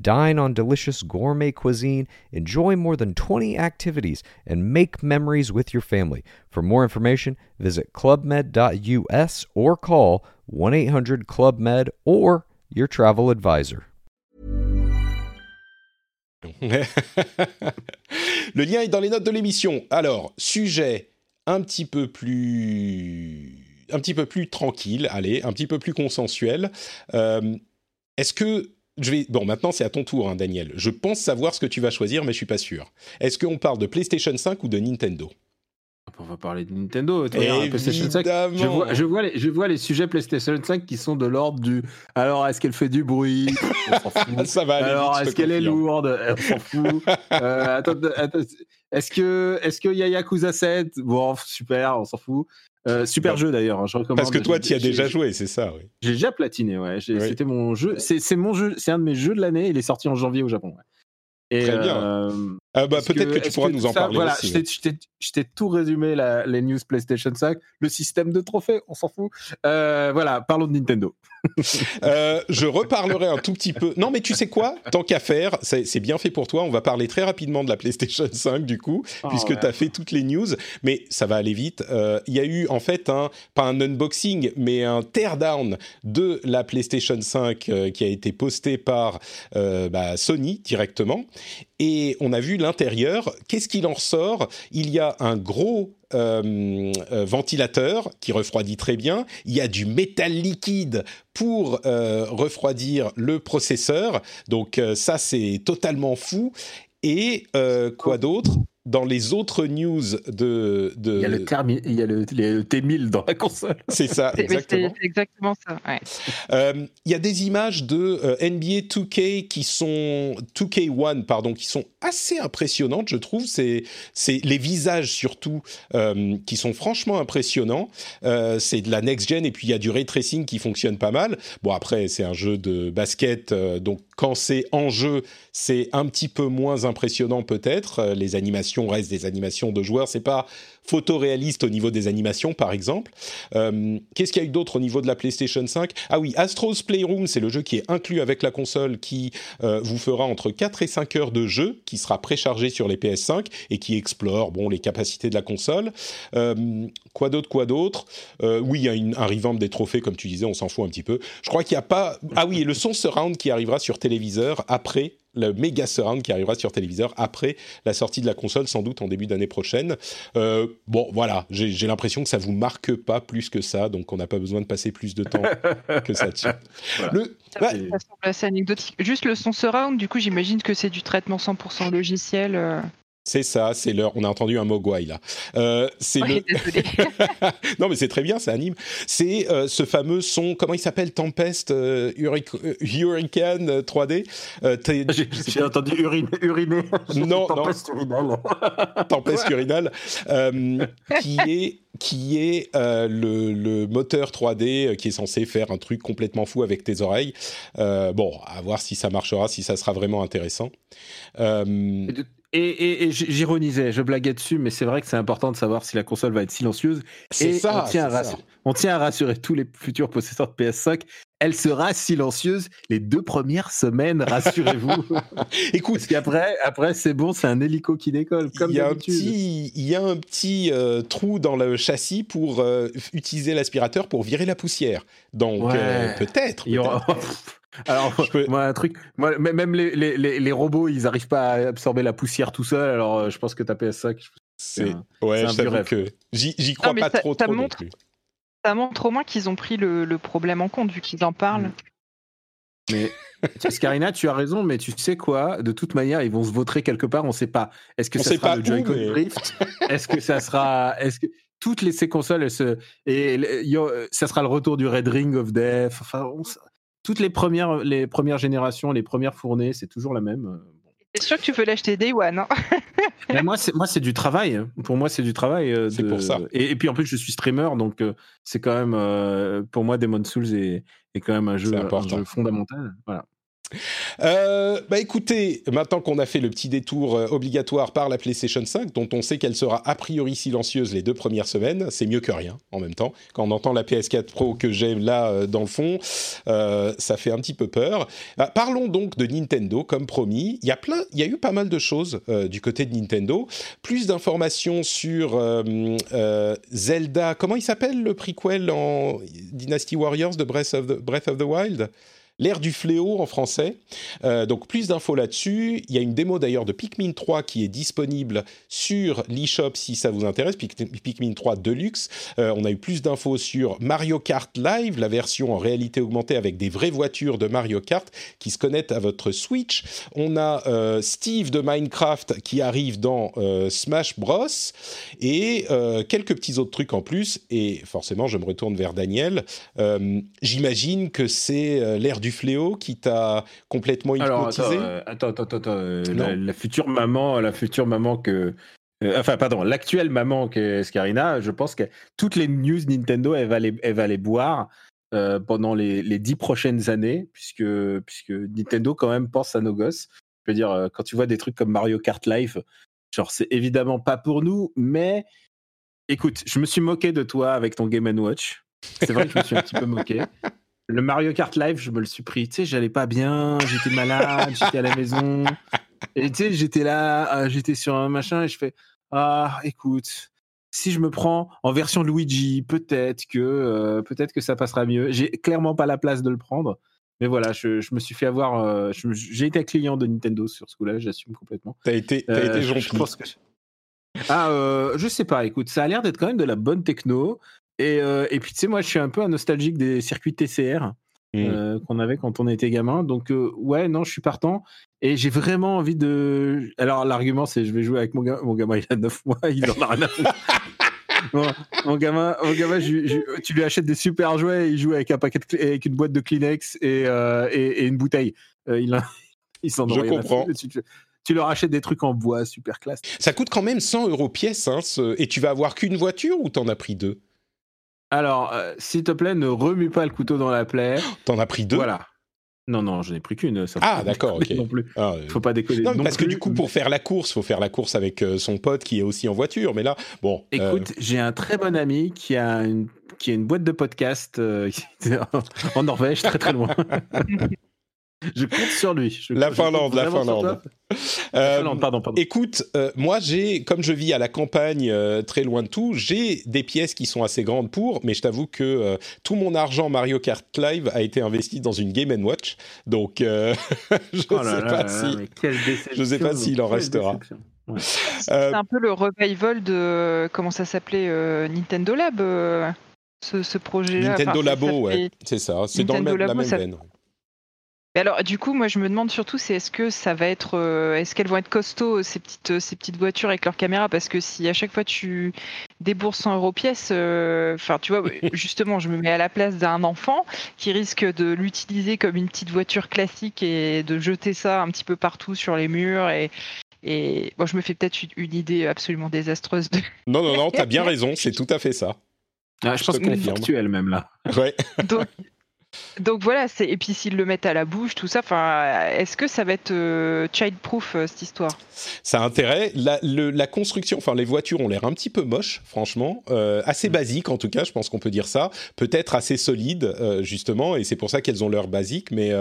Speaker 5: Dine on delicious gourmet cuisine, enjoy more than 20 activities, and make memories with your family. For more information, visit clubmed.us or call 1 800 Club Med or your travel advisor.
Speaker 1: Le lien est dans les notes de l'émission. Alors, sujet un petit peu plus un petit peu plus tranquille, allez, un petit peu plus consensuel. Euh, Est-ce que je vais... Bon, maintenant c'est à ton tour, hein, Daniel. Je pense savoir ce que tu vas choisir, mais je suis pas sûr. Est-ce qu'on parle de PlayStation 5 ou de Nintendo?
Speaker 3: On va parler de Nintendo. PlayStation 5. Je vois, je, vois les, je vois les sujets PlayStation 5 qui sont de l'ordre du. Alors, est-ce qu'elle fait du bruit? On s'en fout.
Speaker 1: Ça va aller
Speaker 3: Alors, est-ce qu'elle est lourde? On s'en fout. euh, attends, attends, est-ce que est-ce qu'il y a Yakuza 7 Bon, super, on s'en fout. Euh, super jeu d'ailleurs, hein, je recommande.
Speaker 1: Parce que toi, tu y as déjà joué, c'est ça, oui.
Speaker 3: J'ai déjà platiné, ouais. C'était mon jeu. C'est mon jeu. C'est un de mes jeux de l'année. Il est sorti en janvier au Japon. Ouais.
Speaker 1: Et Très bien. Euh, ah bah, Peut-être que, que, tu pourras nous en ça, parler
Speaker 3: voilà,
Speaker 1: aussi.
Speaker 3: Je t'ai tout résumé, la, les news PlayStation 5, le système de trophées, on s'en fout. Euh, voilà, parlons de Nintendo.
Speaker 1: euh, je reparlerai un tout petit peu. Non, mais tu sais quoi? Tant qu'à faire, c'est bien fait pour toi. On va parler très rapidement de la PlayStation 5 du coup, oh, puisque ouais. tu as fait toutes les news. Mais ça va aller vite. Euh, il y a eu en fait un, pas un unboxing, mais un teardown de la PlayStation 5 euh, qui a été posté par euh, bah, Sony directement. Et on a vu Qu'est-ce qu'il en ressort? Il y a un gros euh, euh, ventilateur qui refroidit très bien. Il y a du métal liquide pour euh, refroidir le processeur. Donc ça, c'est totalement fou. Et quoi d'autre? Dans les autres news de, de...
Speaker 3: Il y a le, termi... il y a le, le T1000 dans la console.
Speaker 1: C'est ça, exactement.
Speaker 2: C'est exactement ça. Ouais.
Speaker 1: Euh, il y a des images de euh, NBA 2K qui sont 2K1 pardon qui sont assez impressionnantes, je trouve. C'est c'est les visages surtout euh, qui sont franchement impressionnants. Euh, c'est de la next gen et puis il y a du ray tracing qui fonctionne pas mal. Bon après c'est un jeu de basket euh, donc quand c'est en jeu c'est un petit peu moins impressionnant peut-être. Euh, les animations restent des animations de joueurs. C'est pas photoréaliste au niveau des animations, par exemple. Euh, Qu'est-ce qu'il y a eu d'autre au niveau de la PlayStation 5 Ah oui, Astro's Playroom, c'est le jeu qui est inclus avec la console, qui euh, vous fera entre 4 et 5 heures de jeu, qui sera préchargé sur les PS5 et qui explore bon les capacités de la console. Euh, quoi d'autre Quoi d'autre? Oui, il y a une, un revamp des trophées, comme tu disais, on s'en fout un petit peu. Je crois qu'il n'y a pas. Ah oui, et le son surround qui arrivera sur téléviseur après le méga surround qui arrivera sur téléviseur après la sortie de la console, sans doute en début d'année prochaine. Euh, bon, voilà, j'ai l'impression que ça vous marque pas plus que ça, donc on n'a pas besoin de passer plus de temps que ça dessus.
Speaker 2: Voilà. Le, bah, ça semble assez anecdotique. Juste le son surround, du coup, j'imagine que c'est du traitement 100% logiciel. Euh...
Speaker 1: C'est ça, c'est l'heure. On a entendu un mogwai là. Euh, c'est le. non, mais c'est très bien, ça anime. C'est euh, ce fameux son. Comment il s'appelle Tempest euh, Hurricane 3D.
Speaker 3: J'ai entendu urine, uriner.
Speaker 1: Non,
Speaker 3: Tempest urinale.
Speaker 1: Tempest urinale, qui est qui est le, le, moteur 3D qui est censé faire un truc complètement fou avec tes oreilles. bon, à voir si ça marchera, si ça sera vraiment intéressant.
Speaker 3: Et, et, j'ironisais, je blaguais dessus, mais c'est vrai que c'est important de savoir si la console va être silencieuse.
Speaker 1: Ça,
Speaker 3: on tient, à rassurer, on tient à rassurer tous les futurs possesseurs de PS5. Elle sera silencieuse les deux premières semaines, rassurez-vous.
Speaker 1: Écoute,
Speaker 3: parce qu'après, après, c'est bon, c'est un hélico qui décolle. Comme
Speaker 1: il y a un petit, il y a un petit euh, trou dans le châssis pour euh, utiliser l'aspirateur pour virer la poussière. Donc euh, peut-être.
Speaker 3: Il Alors, moi, un truc, moi, même les, les, les, robots, ils n'arrivent pas à absorber la poussière tout seul. Alors, euh, je pense que ta PS5,
Speaker 1: c'est ouais, un que j'y crois pas trop, ça trop
Speaker 2: montre, Ça montre au moins qu'ils ont pris le, le, problème en compte vu qu'ils en parlent. Mm.
Speaker 3: Mais Scarina, tu as raison, mais tu sais quoi? De toute manière, ils vont se voter quelque part. On ne sait pas. Est-ce que ça sera le Joy-Con Drift? Est-ce que ça sera Est-ce que toutes les ces consoles, elles se... et ça sera le retour du Red Ring of Death. Enfin, on toutes les premières, les premières générations, les premières fournées, c'est toujours la même.
Speaker 2: C'est sûr que tu peux l'acheter Day One. Hein?
Speaker 3: Mais moi, c'est moi, c'est du travail. Pour moi, c'est du travail.
Speaker 1: Euh, c'est pour ça.
Speaker 3: Et, puis en plus, je suis streamer, donc euh, c'est quand même euh, pour moi, Demon's Souls est, est quand même un jeu, un jeu fondamental. Voilà.
Speaker 1: Euh, bah écoutez, maintenant qu'on a fait le petit détour euh, obligatoire par la PlayStation 5, dont on sait qu'elle sera a priori silencieuse les deux premières semaines, c'est mieux que rien en même temps. Quand on entend la PS4 Pro que j'aime là euh, dans le fond, ça fait un petit peu peur. Bah, parlons donc de Nintendo, comme promis. Il y a eu pas mal de choses du côté de Nintendo. Plus d'informations sur Zelda. Comment il s'appelle le prequel en Dynasty Warriors de Breath of the, Breath of the Wild? L'ère du fléau en français. Euh, donc plus d'infos là-dessus. Il y a une démo d'ailleurs de Pikmin 3 qui est disponible sur l'eShop si ça vous intéresse. Pikmin 3 Deluxe. Euh, on a eu plus d'infos sur Mario Kart Live, la version en réalité augmentée avec des vraies voitures de Mario Kart qui se connectent à votre Switch. On a euh, Steve de Minecraft qui arrive dans Smash Bros. Et quelques petits autres trucs en plus. Et forcément, je me retourne vers Daniel. J'imagine que c'est l'ère du fléau qui t'a complètement hypnotisé
Speaker 3: euh, attends, attends, attends, euh, la, future maman, la future maman que. Euh, enfin, pardon, l'actuelle maman que Scarina, je pense que toutes les news Nintendo, elle va les, elle va les boire pendant les, les dix prochaines années, puisque, puisque Nintendo, quand même, pense à nos gosses. Je veux dire, quand tu vois des trucs comme Mario Kart Live, genre, c'est évidemment pas pour nous, mais écoute, je me suis moqué de toi avec ton Game Watch. C'est vrai que je me suis un petit peu moqué. Le Mario Kart Live, je me le suis pris. Tu sais, j'allais pas bien, j'étais malade, j'étais à la maison. Et tu sais, j'étais là, euh, j'étais sur un machin et je fais Ah, écoute, si je me prends en version Luigi, peut-être que, euh, peut-être que ça passera mieux. J'ai clairement pas la place de le prendre. Mais voilà, je, je me suis fait avoir. Euh, j'ai été client de Nintendo sur ce coup-là, j'assume complètement.
Speaker 1: T'as été, as été gentil. Je pense que...
Speaker 3: Ah, je sais pas. Écoute, ça a l'air d'être quand même de la bonne techno. Et, euh, et puis, tu sais, moi, je suis un peu un nostalgique des circuits TCR mmh. euh, qu'on avait quand on était gamin. Donc, euh, ouais, non, je suis partant. Et j'ai vraiment envie de. Alors, l'argument, c'est je vais jouer avec mon gamin. Mon gamin, il a 9 mois, il en a rien foutre. mon, gamin, mon gamin tu lui achètes des super jouets, il joue avec un paquet avec une boîte de Kleenex et, et, une bouteille. il, il s'en
Speaker 1: Je comprends.
Speaker 3: Tu, leur achètes des trucs en bois, super classe.
Speaker 1: Ça coûte quand même 100 euros pièce, hein, et tu vas avoir qu'une voiture ou t'en as pris deux?
Speaker 3: Alors, euh, s'il te plaît, ne remue pas le couteau dans la plaie.
Speaker 1: T'en as pris deux?
Speaker 3: Voilà. Non, non, je n'ai pris qu'une.
Speaker 1: Ah, d'accord, ok.
Speaker 3: Non plus. Ah, faut pas déconner.
Speaker 1: Non, parce que du coup, pour faire la course, faut faire la course avec euh, son pote qui est aussi en voiture. Mais là, bon.
Speaker 3: Euh, Écoute, j'ai un très bon ami qui a une, qui a une boîte de podcast en Norvège, très très loin. Je compte sur lui.
Speaker 1: la, Finlande, la Finlande,
Speaker 3: euh, pardon, pardon.
Speaker 1: Écoute, euh, moi j'ai, comme je vis à la campagne, euh, très loin de tout, j'ai des pièces qui sont assez grandes pour, mais je t'avoue que tout mon argent Mario Kart Live a été investi dans une Game Watch, donc je ne oh sais pas si, je sais pas s'il en restera.
Speaker 2: C'est un peu le revival de comment ça s'appelait Nintendo Lab, ce, projet-là.
Speaker 1: Nintendo Labo, ouais, c'est ça. C'est dans le même, la même veine
Speaker 2: alors, du coup, moi, je me demande surtout, c'est est-ce que ça va être, euh, est-ce qu'elles vont être costauds ces petites, ces petites voitures avec leur caméra Parce que si à chaque fois tu débourses 100 euros pièce, euh, enfin, tu vois, justement, je me mets à la place d'un enfant qui risque de l'utiliser comme une petite voiture classique et de jeter ça un petit peu partout sur les murs et, et bon, je me fais peut-être une idée absolument désastreuse. De...
Speaker 1: Non, non, non, t'as bien raison, c'est tout à fait ça.
Speaker 3: Ah, je pense qu'elle est virtuelle même là.
Speaker 1: Ouais.
Speaker 2: Donc, donc voilà, et puis s'ils le mettent à la bouche, tout ça, enfin, est-ce que ça va être euh, child-proof euh, cette histoire?
Speaker 1: Ça a intérêt. La, construction, enfin les voitures ont l'air un petit peu moches, franchement, euh, assez mm. basiques en tout cas, je pense qu'on peut dire ça. Peut-être assez solides justement, et c'est pour ça qu'elles ont l'air basiques. Mais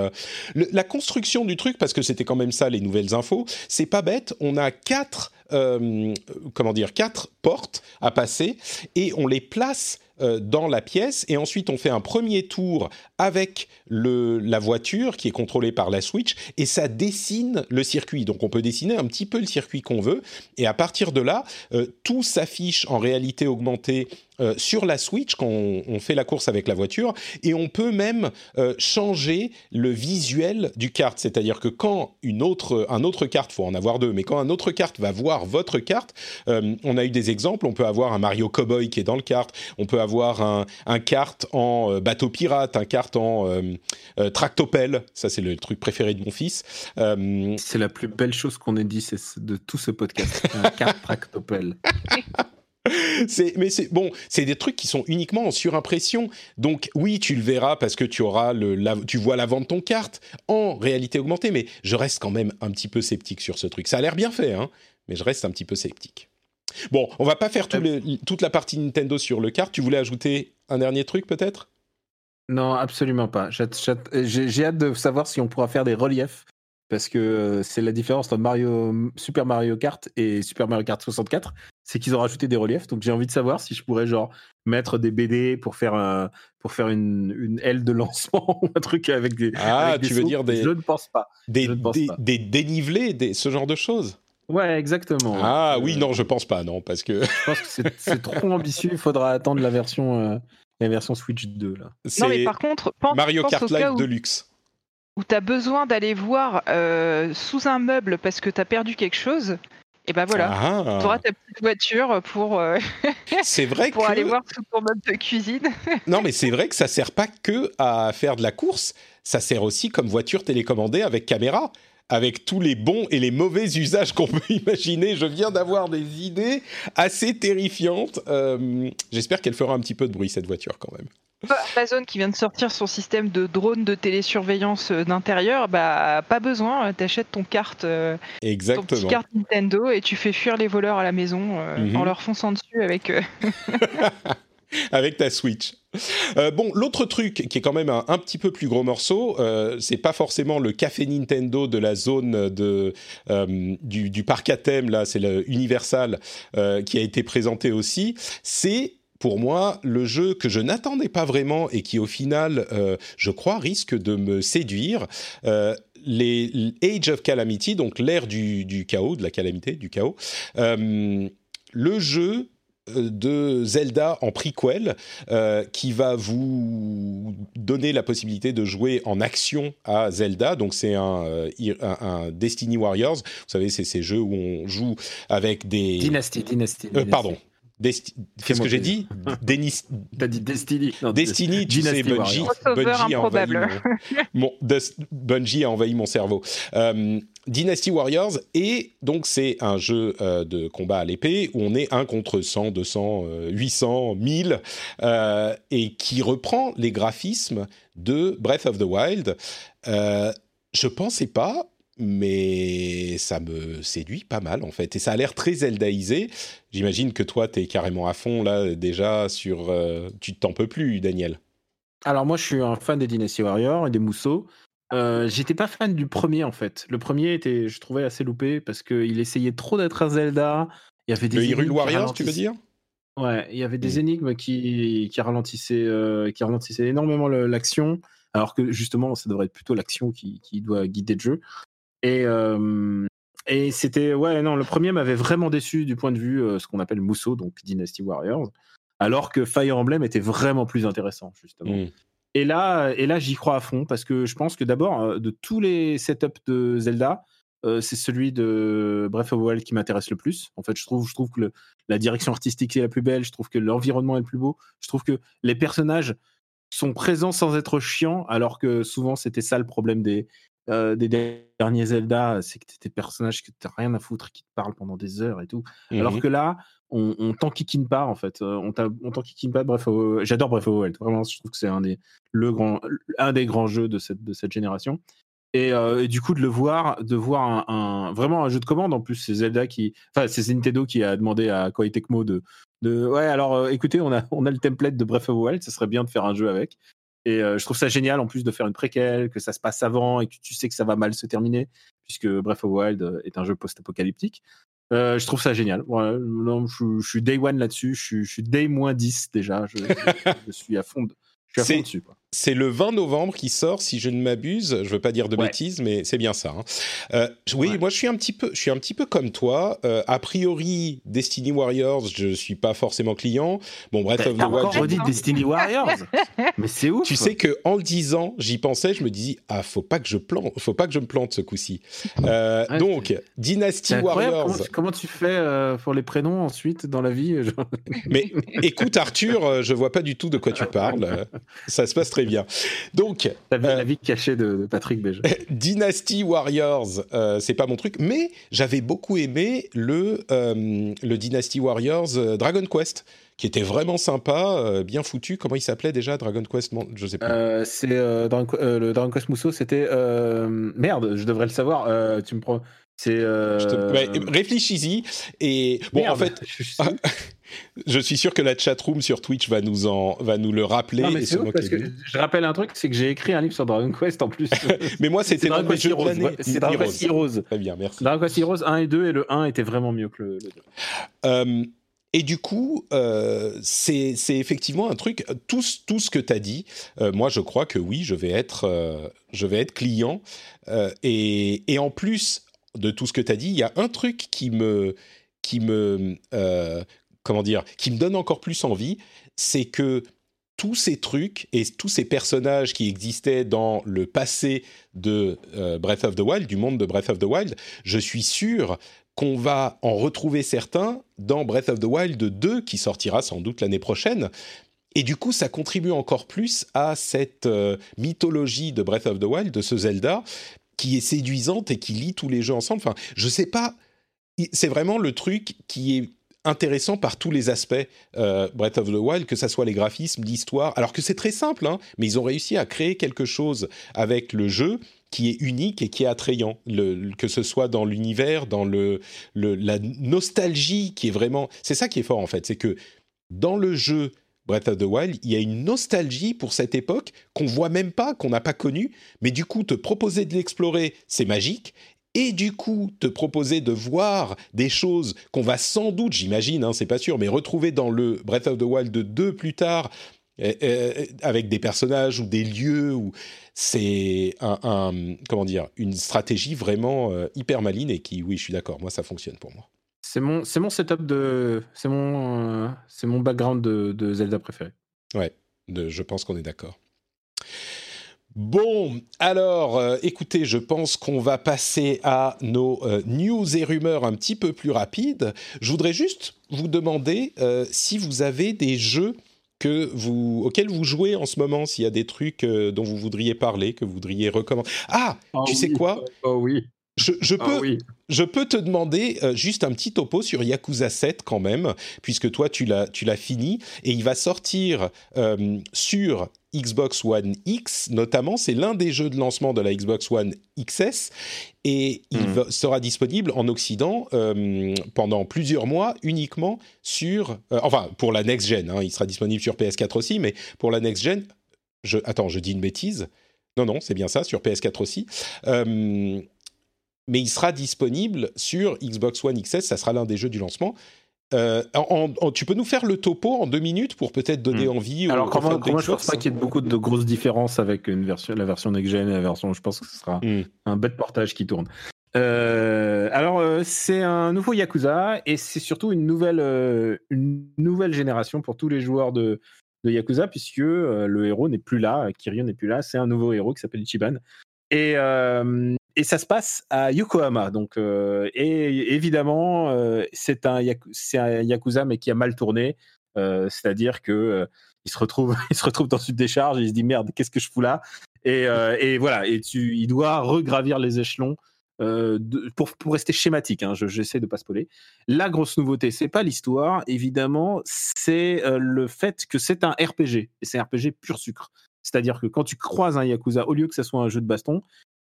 Speaker 1: la construction du truc, parce que c'était quand même ça les nouvelles infos, c'est pas bête. On a quatre, comment dire, quatre portes à passer et on les place euh, dans la pièce et ensuite on fait un premier tour avec le, la voiture qui est contrôlée par la Switch et ça dessine le circuit. Donc on peut dessiner un petit peu le circuit qu'on veut et à partir de là, euh, tout s'affiche en réalité augmentée euh, sur la Switch quand on, fait la course avec la voiture et on peut même euh, changer le visuel du kart. C'est-à-dire que quand une autre, un autre carte, faut en avoir deux, mais quand un autre carte va voir votre carte, euh, on a eu des exemples. On peut avoir un Mario Cowboy qui est dans le kart, on peut avoir un, un kart en bateau pirate, un kart en tractopelle. Ça c'est le truc préféré de mon fils.
Speaker 3: c'est la plus belle chose qu'on ait dit de tout ce podcast. un kart tractopelle.
Speaker 1: mais c'est bon, c'est des trucs qui sont uniquement en surimpression. Donc oui, tu le verras parce que tu auras le, tu vois l'avant de ton carte en réalité augmentée. Mais je reste quand même un petit peu sceptique sur ce truc. Ça a l'air bien fait, hein, mais je reste un petit peu sceptique. Bon, on va pas faire toute la partie Nintendo sur le kart. Tu voulais ajouter un dernier truc peut-être?
Speaker 3: Non, absolument pas. J'ai hâte de savoir si on pourra faire des reliefs parce que euh, c'est la différence entre Mario, Super Mario Kart et Super Mario Kart 64, c'est qu'ils ont rajouté des reliefs. Donc j'ai envie de savoir si je pourrais genre mettre des BD pour faire un, pour faire une, une aile de lancement ou un truc avec des.
Speaker 1: Ah, tu veux dire des.
Speaker 3: Je ne pense pas.
Speaker 1: Des, des, dénivelés, des, ce genre de choses?
Speaker 3: Ouais, exactement.
Speaker 1: Ah oui, non, je pense pas, non, parce que.
Speaker 3: je pense que c'est trop ambitieux. Il faudra attendre la version, euh, la version Switch 2 là.
Speaker 2: Non, mais par contre, pense,
Speaker 1: Mario Kart Live Deluxe
Speaker 2: où tu as besoin d'aller voir euh, sous un meuble parce que tu as perdu quelque chose, et ben voilà, ah. tu auras ta petite voiture pour, euh,
Speaker 1: c'est vrai
Speaker 2: pour aller voir sous ton meuble de cuisine.
Speaker 1: non, mais c'est vrai que ça sert pas que à faire de la course, ça sert aussi comme voiture télécommandée avec caméra avec tous les bons et les mauvais usages qu'on peut imaginer. Je viens d'avoir des idées assez terrifiantes. Euh, j'espère qu'elle fera un petit peu de bruit, cette voiture, quand même.
Speaker 2: Amazon qui vient de sortir son système de drone de télésurveillance euh, d'intérieur, bah pas besoin, t'achètes ton carte, euh,
Speaker 1: ton
Speaker 2: petit carte Nintendo et tu fais fuir les voleurs à la maison euh, mhm. en leur fonçant dessus avec.
Speaker 1: avec ta Switch. bon, l'autre truc qui est quand même un, petit peu plus gros morceau, c'est pas forcément le café Nintendo de la zone de, du, du, parc à thème, là, c'est le Universal qui a été présenté aussi, c'est pour moi, le jeu que je n'attendais pas vraiment et qui au final, euh, je crois, risque de me séduire, euh, les Age of Calamity, donc l'ère du, chaos, de la calamité, du chaos, euh, le jeu de Zelda en prequel qui va vous donner la possibilité de jouer en action à Zelda. Donc c'est un, un, Destiny Warriors. Vous savez, c'est ces jeux où on joue avec des...
Speaker 3: Dynasty, Dynasty.
Speaker 1: pardon, Qu'est-ce que j'ai dit?
Speaker 3: Denis... T'as dit Destiny.
Speaker 1: Destiny, tu sais, Bungie, Bungie, a envahi mon, Bungie a envahi mon cerveau. Euh, Dynasty Warriors, et donc c'est un jeu euh, de combat à l'épée où on est 1 contre 100, 200, 800, 1000, et qui reprend les graphismes de Breath of the Wild. Euh, je pensais pas mais ça me séduit pas mal en fait. Et ça a l'air très Zeldaïsé. J'imagine que toi, tu es carrément à fond là déjà sur... Euh, tu t'en peux plus, Daniel.
Speaker 3: Alors moi, je suis un fan des Dynasty Warriors et des Mousseaux. Euh, J'étais pas fan du premier en fait. Le premier était, je trouvais assez loupé parce qu'il essayait trop d'être un Zelda. Il y avait des
Speaker 1: le Hyrule Warriors, tu veux dire?
Speaker 3: Ouais, il y avait des mm. énigmes qui, qui ralentissaient, euh, qui ralentissaient énormément l'action, alors que justement, ça devrait être plutôt l'action qui, qui, doit guider le jeu. Et, et c'était, ouais, non, le premier m'avait vraiment déçu du point de vue ce qu'on appelle Musso, donc Dynasty Warriors, alors que Fire Emblem était vraiment plus intéressant, justement. Mmh. Et là, et là j'y crois à fond parce que je pense que d'abord, de tous les setups de Zelda, c'est celui de Breath of the Wild qui m'intéresse le plus. En fait, je trouve, je trouve que la direction artistique est la plus belle, je trouve que l'environnement est le plus beau, je trouve que les personnages sont présents sans être chiants, alors que souvent c'était ça le problème des, des derniers Zelda, c'est que tu des personnages que tu rien à foutre, qui te parlent pendant des heures et tout. Alors mmh que là, on, on t'enquiquine pas, en fait. On, t'enquiquine pas. Bref, j'adore Breath of Wild. Vraiment, je trouve que c'est un des, le grand, un des grands jeux de cette, de cette génération. Et, du coup, de le voir, de voir un, vraiment un jeu de commande. En plus, c'est Zelda qui, enfin, c'est Nintendo qui a demandé à Koei Tecmo de, de ouais, alors écoutez, on a, on a le template de Breath of the Wild, ça serait bien de faire un jeu avec. Et je trouve ça génial en plus de faire une préquelle, que ça se passe avant et que tu sais que ça va mal se terminer, puisque Breath of the Wild est un jeu post-apocalyptique. je trouve ça génial. non, je, suis day one là-dessus, je, suis day moins 10 déjà. Je, je suis à fond, de, je suis à fond dessus. Quoi.
Speaker 1: C'est le 20 novembre qui sort, si je ne m'abuse. Je veux pas dire de bêtises, mais c'est bien ça. Hein. Euh, oui, moi je suis un petit peu, je suis un petit peu comme toi. Euh, a priori, Destiny Warriors, je suis pas forcément client. Bon, bref,
Speaker 3: of the Wild. redit Destiny Warriors, mais c'est ouf.
Speaker 1: Tu sais que en le disant, j'y pensais, je me disais ah faut pas que je plante, faut pas que je me plante ce coup-ci. Euh, donc Dynasty Warriors.
Speaker 3: Comment, tu fais pour les prénoms ensuite dans la vie
Speaker 1: Mais écoute Arthur, je vois pas du tout de quoi tu parles. Ça se passe très bien. Donc,
Speaker 3: la vie, euh, la vie cachée de, Patrick Béja.
Speaker 1: Dynasty Warriors, euh, c'est pas mon truc, mais j'avais beaucoup aimé le euh, le Dynasty Warriors Dragon Quest qui était vraiment sympa, bien foutu. Comment il s'appelait déjà Dragon Quest? Je sais
Speaker 3: pas. c'est le Dragon Quest Mousseau, c'était merde, je devrais le savoir. tu me prends. C'est.
Speaker 1: Réfléchis-y et bon en fait. Je suis sûr que la chatroom sur Twitch va nous, en, va nous le rappeler.
Speaker 3: Non, mais c'est parce que je rappelle un truc, c'est que j'ai écrit un livre sur Dragon Quest en plus.
Speaker 1: mais moi, c'était
Speaker 3: Dragon Quest Heroes. C'est Dragon Quest Heroes.
Speaker 1: Très bien, merci.
Speaker 3: Dragon Quest Heroes 1 et 2, et le 1 était vraiment mieux que le, 2.
Speaker 1: Euh, et du coup, euh, c'est effectivement un truc. Tout, tout ce que tu as dit, euh, moi, je crois que oui, je vais être, euh, je vais être client. Et, et, en plus de tout ce que tu as dit, il y a un truc qui me, qui me comment dire, qui me donne encore plus envie, c'est que tous ces trucs et tous ces personnages qui existaient dans le passé de euh, Breath of the Wild, du monde de Breath of the Wild, je suis sûr qu'on va en retrouver certains dans Breath of the Wild 2 qui sortira sans doute l'année prochaine. Et du coup, ça contribue encore plus à cette euh, mythologie de Breath of the Wild, de ce Zelda, qui est séduisante et qui lie tous les jeux ensemble. Enfin, je sais pas, c'est vraiment le truc qui est intéressant par tous les aspects euh, Breath of the Wild, que ce soit les graphismes, l'histoire, alors que c'est très simple, hein, mais ils ont réussi à créer quelque chose avec le jeu qui est unique et qui est attrayant, que ce soit dans l'univers, dans le, la nostalgie qui est vraiment... C'est ça qui est fort en fait, c'est que dans le jeu Breath of the Wild, il y a une nostalgie pour cette époque qu'on voit même pas, qu'on n'a pas connue, mais du coup te proposer de l'explorer, c'est magique, et du coup te proposer de voir des choses qu'on va sans doute, j'imagine, hein, c'est pas sûr, mais retrouver dans le Breath of the Wild 2 plus tard, euh, euh, avec des personnages ou des lieux, c'est une stratégie vraiment euh, hyper maline et qui, oui, je suis d'accord, moi ça fonctionne pour moi.
Speaker 3: C'est mon, c'est mon setup de, c'est mon, c'est mon background de, de Zelda préféré.
Speaker 1: Ouais, de, je pense qu'on est d'accord. Bon, alors, euh, écoutez, je pense qu'on va passer à nos euh, news et rumeurs un petit peu plus rapides. Je voudrais juste vous demander euh, si vous avez des jeux que vous, auxquels vous jouez en ce moment, s'il y a des trucs dont vous voudriez parler, que vous voudriez recommander. Ah,
Speaker 3: oh
Speaker 1: tu sais quoi?
Speaker 3: Oh oui.
Speaker 1: Je, ah peux, je peux te demander juste un petit topo sur Yakuza 7 quand même, puisque toi tu l'as, tu l'as fini, et il va sortir sur Xbox One X, notamment, c'est l'un des jeux de lancement de la Xbox One XS et il hmm. sera disponible en Occident euh, pendant plusieurs mois uniquement sur, euh, enfin pour la next gen. Hein, il sera disponible sur PS4 aussi, mais pour la next gen, je, attends, je dis une bêtise. Non, non, c'est bien ça, sur PS4 aussi. Mais il sera disponible sur Xbox One XS, ça sera l'un des jeux du lancement. Euh, tu peux nous faire le topo en deux minutes pour peut-être donner hmm. envie
Speaker 3: Alors, comment, je pense pas qu'il y ait beaucoup de grosses différences avec une version, la version next-gen et la version. Je pense que ce sera hmm. un bête portage qui tourne. Euh, alors, euh, c'est un nouveau Yakuza et c'est surtout une nouvelle, une nouvelle génération pour tous les joueurs de, de Yakuza, puisque le héros n'est plus là, Kiryu n'est plus là, c'est un nouveau héros qui s'appelle Ichiban. Et, et ça se passe à Yokohama. Donc, et évidemment, c'est un, Yakuza, mais qui a mal tourné. C'est-à-dire que il se retrouve, il se retrouve dans une décharge, et il se dit merde, qu'est-ce que je fous là? Et, voilà, et tu, il doit regravir les échelons euh, pour, rester schématique, hein, j'essaie de pas spoiler. La grosse nouveauté, c'est pas l'histoire, évidemment, c'est euh, le fait que c'est un RPG et c'est un RPG pur sucre. C'est-à-dire que quand tu croises un Yakuza, au lieu que ce soit un jeu de baston,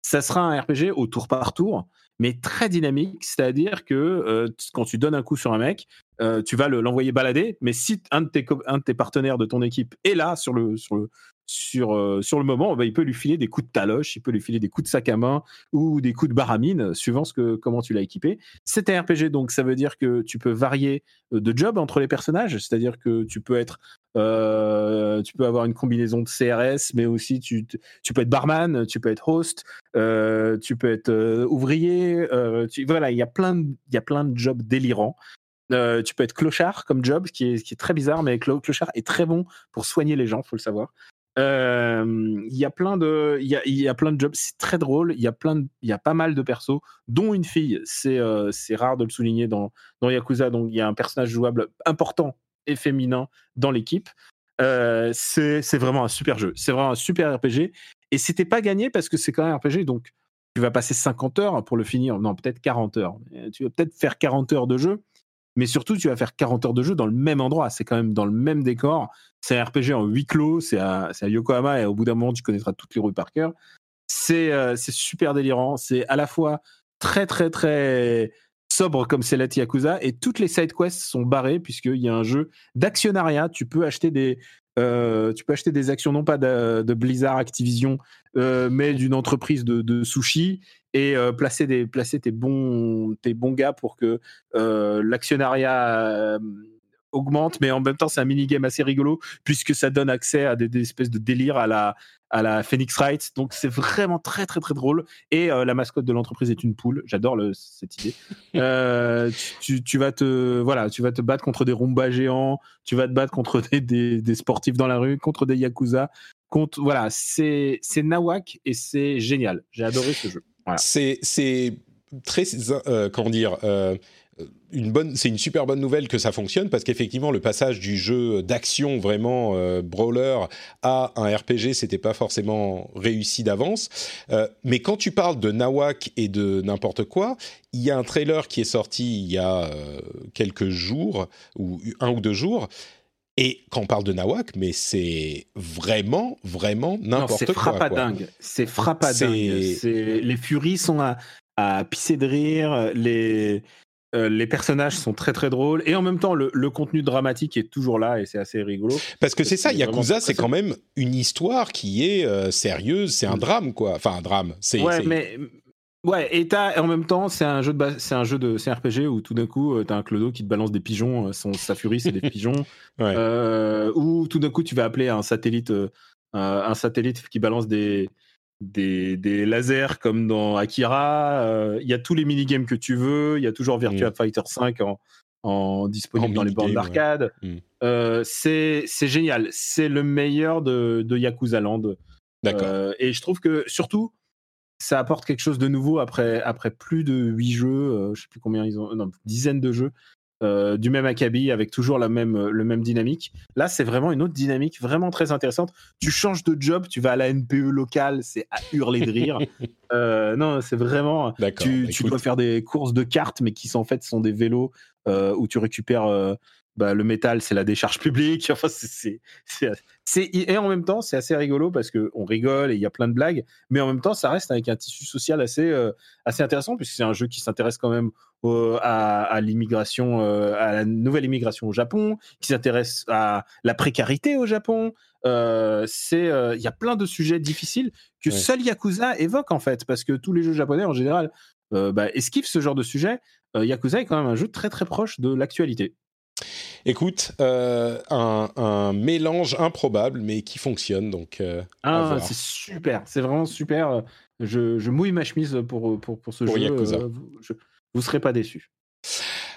Speaker 3: ça sera un RPG au tour par tour, mais très dynamique. C'est-à-dire que euh, quand tu donnes un coup sur un mec, tu vas l'envoyer balader, mais si un de, tes, un de partenaires de ton équipe est là sur le, sur, euh, sur le moment, bah, il peut lui filer des coups de taloche, il peut lui filer des coups de sac à main ou des coups de baramine, suivant ce que, comment tu l'as équipé. C'est un RPG, donc ça veut dire que tu peux varier euh, de job entre les personnages, c'est-à-dire que tu peux être, euh, tu peux avoir une combinaison de CRS, mais aussi tu, tu peux être barman, tu peux être host, tu peux être ouvrier. voilà, il y a plein de, jobs délirants. tu peux être clochard comme job, qui est, qui est très bizarre, mais clochard est très bon pour soigner les gens, faut le savoir. Il y a plein de, il y a, plein de jobs. C'est très drôle. Il y a plein, il y a pas mal de persos, dont une fille. C'est, c'est rare de le souligner dans dans Yakuza. Donc il y a un personnage jouable important et féminin dans l'équipe. c'est, c'est vraiment un super jeu. C'est vraiment un super RPG. Et c'était pas gagné parce que c'est quand même un RPG. Donc tu vas passer 50 heures pour le finir. Non, peut-être 40 heures. Tu vas peut-être faire 40 heures de jeu mais surtout tu vas faire 40 heures de jeu dans le même endroit, c'est quand même dans le même décor, c'est un RPG en huis clos, c'est à, Yokohama et au bout d'un moment tu connaîtras toutes les rues par cœur. C'est euh, super délirant, c'est à la fois très très très sobre comme c'est la Yakuza et toutes les side quests sont barrées puisqu'il y a un jeu d'actionnariat, tu peux acheter des euh, tu peux acheter des actions non pas de, Blizzard Activision, euh, mais d'une entreprise de, sushi et euh, placer, tes, bons, tes bons gars pour que l'actionnariat augmente, mais en même temps, c'est un mini-game assez rigolo puisque ça donne accès à des, espèces de délires à la, à la Phoenix Wright. Donc, c'est vraiment très, très, très drôle. Et la mascotte de l'entreprise est une poule. J'adore cette idée. tu, tu, vas te, voilà, tu vas te battre contre des Roomba géants, tu vas te battre contre des, des, des sportifs dans la rue, contre des Yakuza. Contre, voilà, c'est Nawak et c'est génial. J'ai adoré ce jeu.
Speaker 1: C'est très euh, comment dire euh, une bonne, c'est une super bonne nouvelle que ça fonctionne parce qu'effectivement le passage du jeu d'action vraiment euh, brawler à un RPG c'était pas forcément réussi d'avance. mais quand tu parles de Nawak et de n'importe quoi, il y a un trailer qui est sorti il y a quelques jours ou un ou deux jours et quand on parle de Nawak, mais c'est vraiment, vraiment n'importe quoi.
Speaker 3: C'est frappadingue. C'est frappadingue. Les furies sont à, à, pisser de rire. Les, euh, les personnages sont très très drôles. Et en même temps, le, contenu dramatique est toujours là et c'est assez rigolo.
Speaker 1: Parce que c'est ça, Yakuza, c'est quand même une histoire qui est euh, sérieuse. C'est un drame, quoi. Enfin, un drame.
Speaker 3: Ouais, mais Ouais, et, en même temps, c'est un jeu de c'est un jeu de RPG où tout d'un coup, euh, t'as un clodo qui te balance des pigeons, son, sa furie, c'est des pigeons. Euh, ou tout d'un coup, tu vas appeler un satellite, un satellite qui balance des, des, des, lasers comme dans Akira. Il y a tous les minigames que tu veux. Il y a toujours Virtua mm. Fighter 5 en, en disponible dans les bornes d'arcade. Mm. c'est génial. C'est le meilleur de, de Yakuza Land. D'accord. et je trouve que surtout ça apporte quelque chose de nouveau après, après plus de huit jeux, euh, je sais plus combien ils ont, non, dizaines de jeux. Euh, du même acabit avec toujours la même, le même dynamique. Là, c'est vraiment une autre dynamique vraiment très intéressante. Tu changes de job, tu vas à la NPE locale, c'est à hurler de rire. euh, non, c'est vraiment. Tu, tu dois faire des courses de cartes, mais qui sont, en fait sont des vélos euh, où tu récupères bah, le métal, c'est la décharge publique. Enfin, c'est, et en même temps, c'est assez rigolo parce qu'on rigole et il y a plein de blagues, mais en même temps, ça reste avec un tissu social assez, euh, assez intéressant puisque c'est un jeu qui s'intéresse quand même à, l'immigration, euh, à la nouvelle immigration au Japon, qui s'intéresse à la précarité au Japon. Euh, c'est, il y a plein de sujets difficiles que seul Yakuza évoque en fait, parce que tous les jeux japonais en général bah, esquivent ce genre de sujet. Yakuza est quand même un jeu très très proche de l'actualité.
Speaker 1: Écoute, euh, un, mélange improbable, mais qui fonctionne. Donc, euh,
Speaker 3: ah, c'est super, c'est vraiment super. Je, mouille ma chemise pour, pour, ce jeu. Euh, je, vous ne serez pas déçus.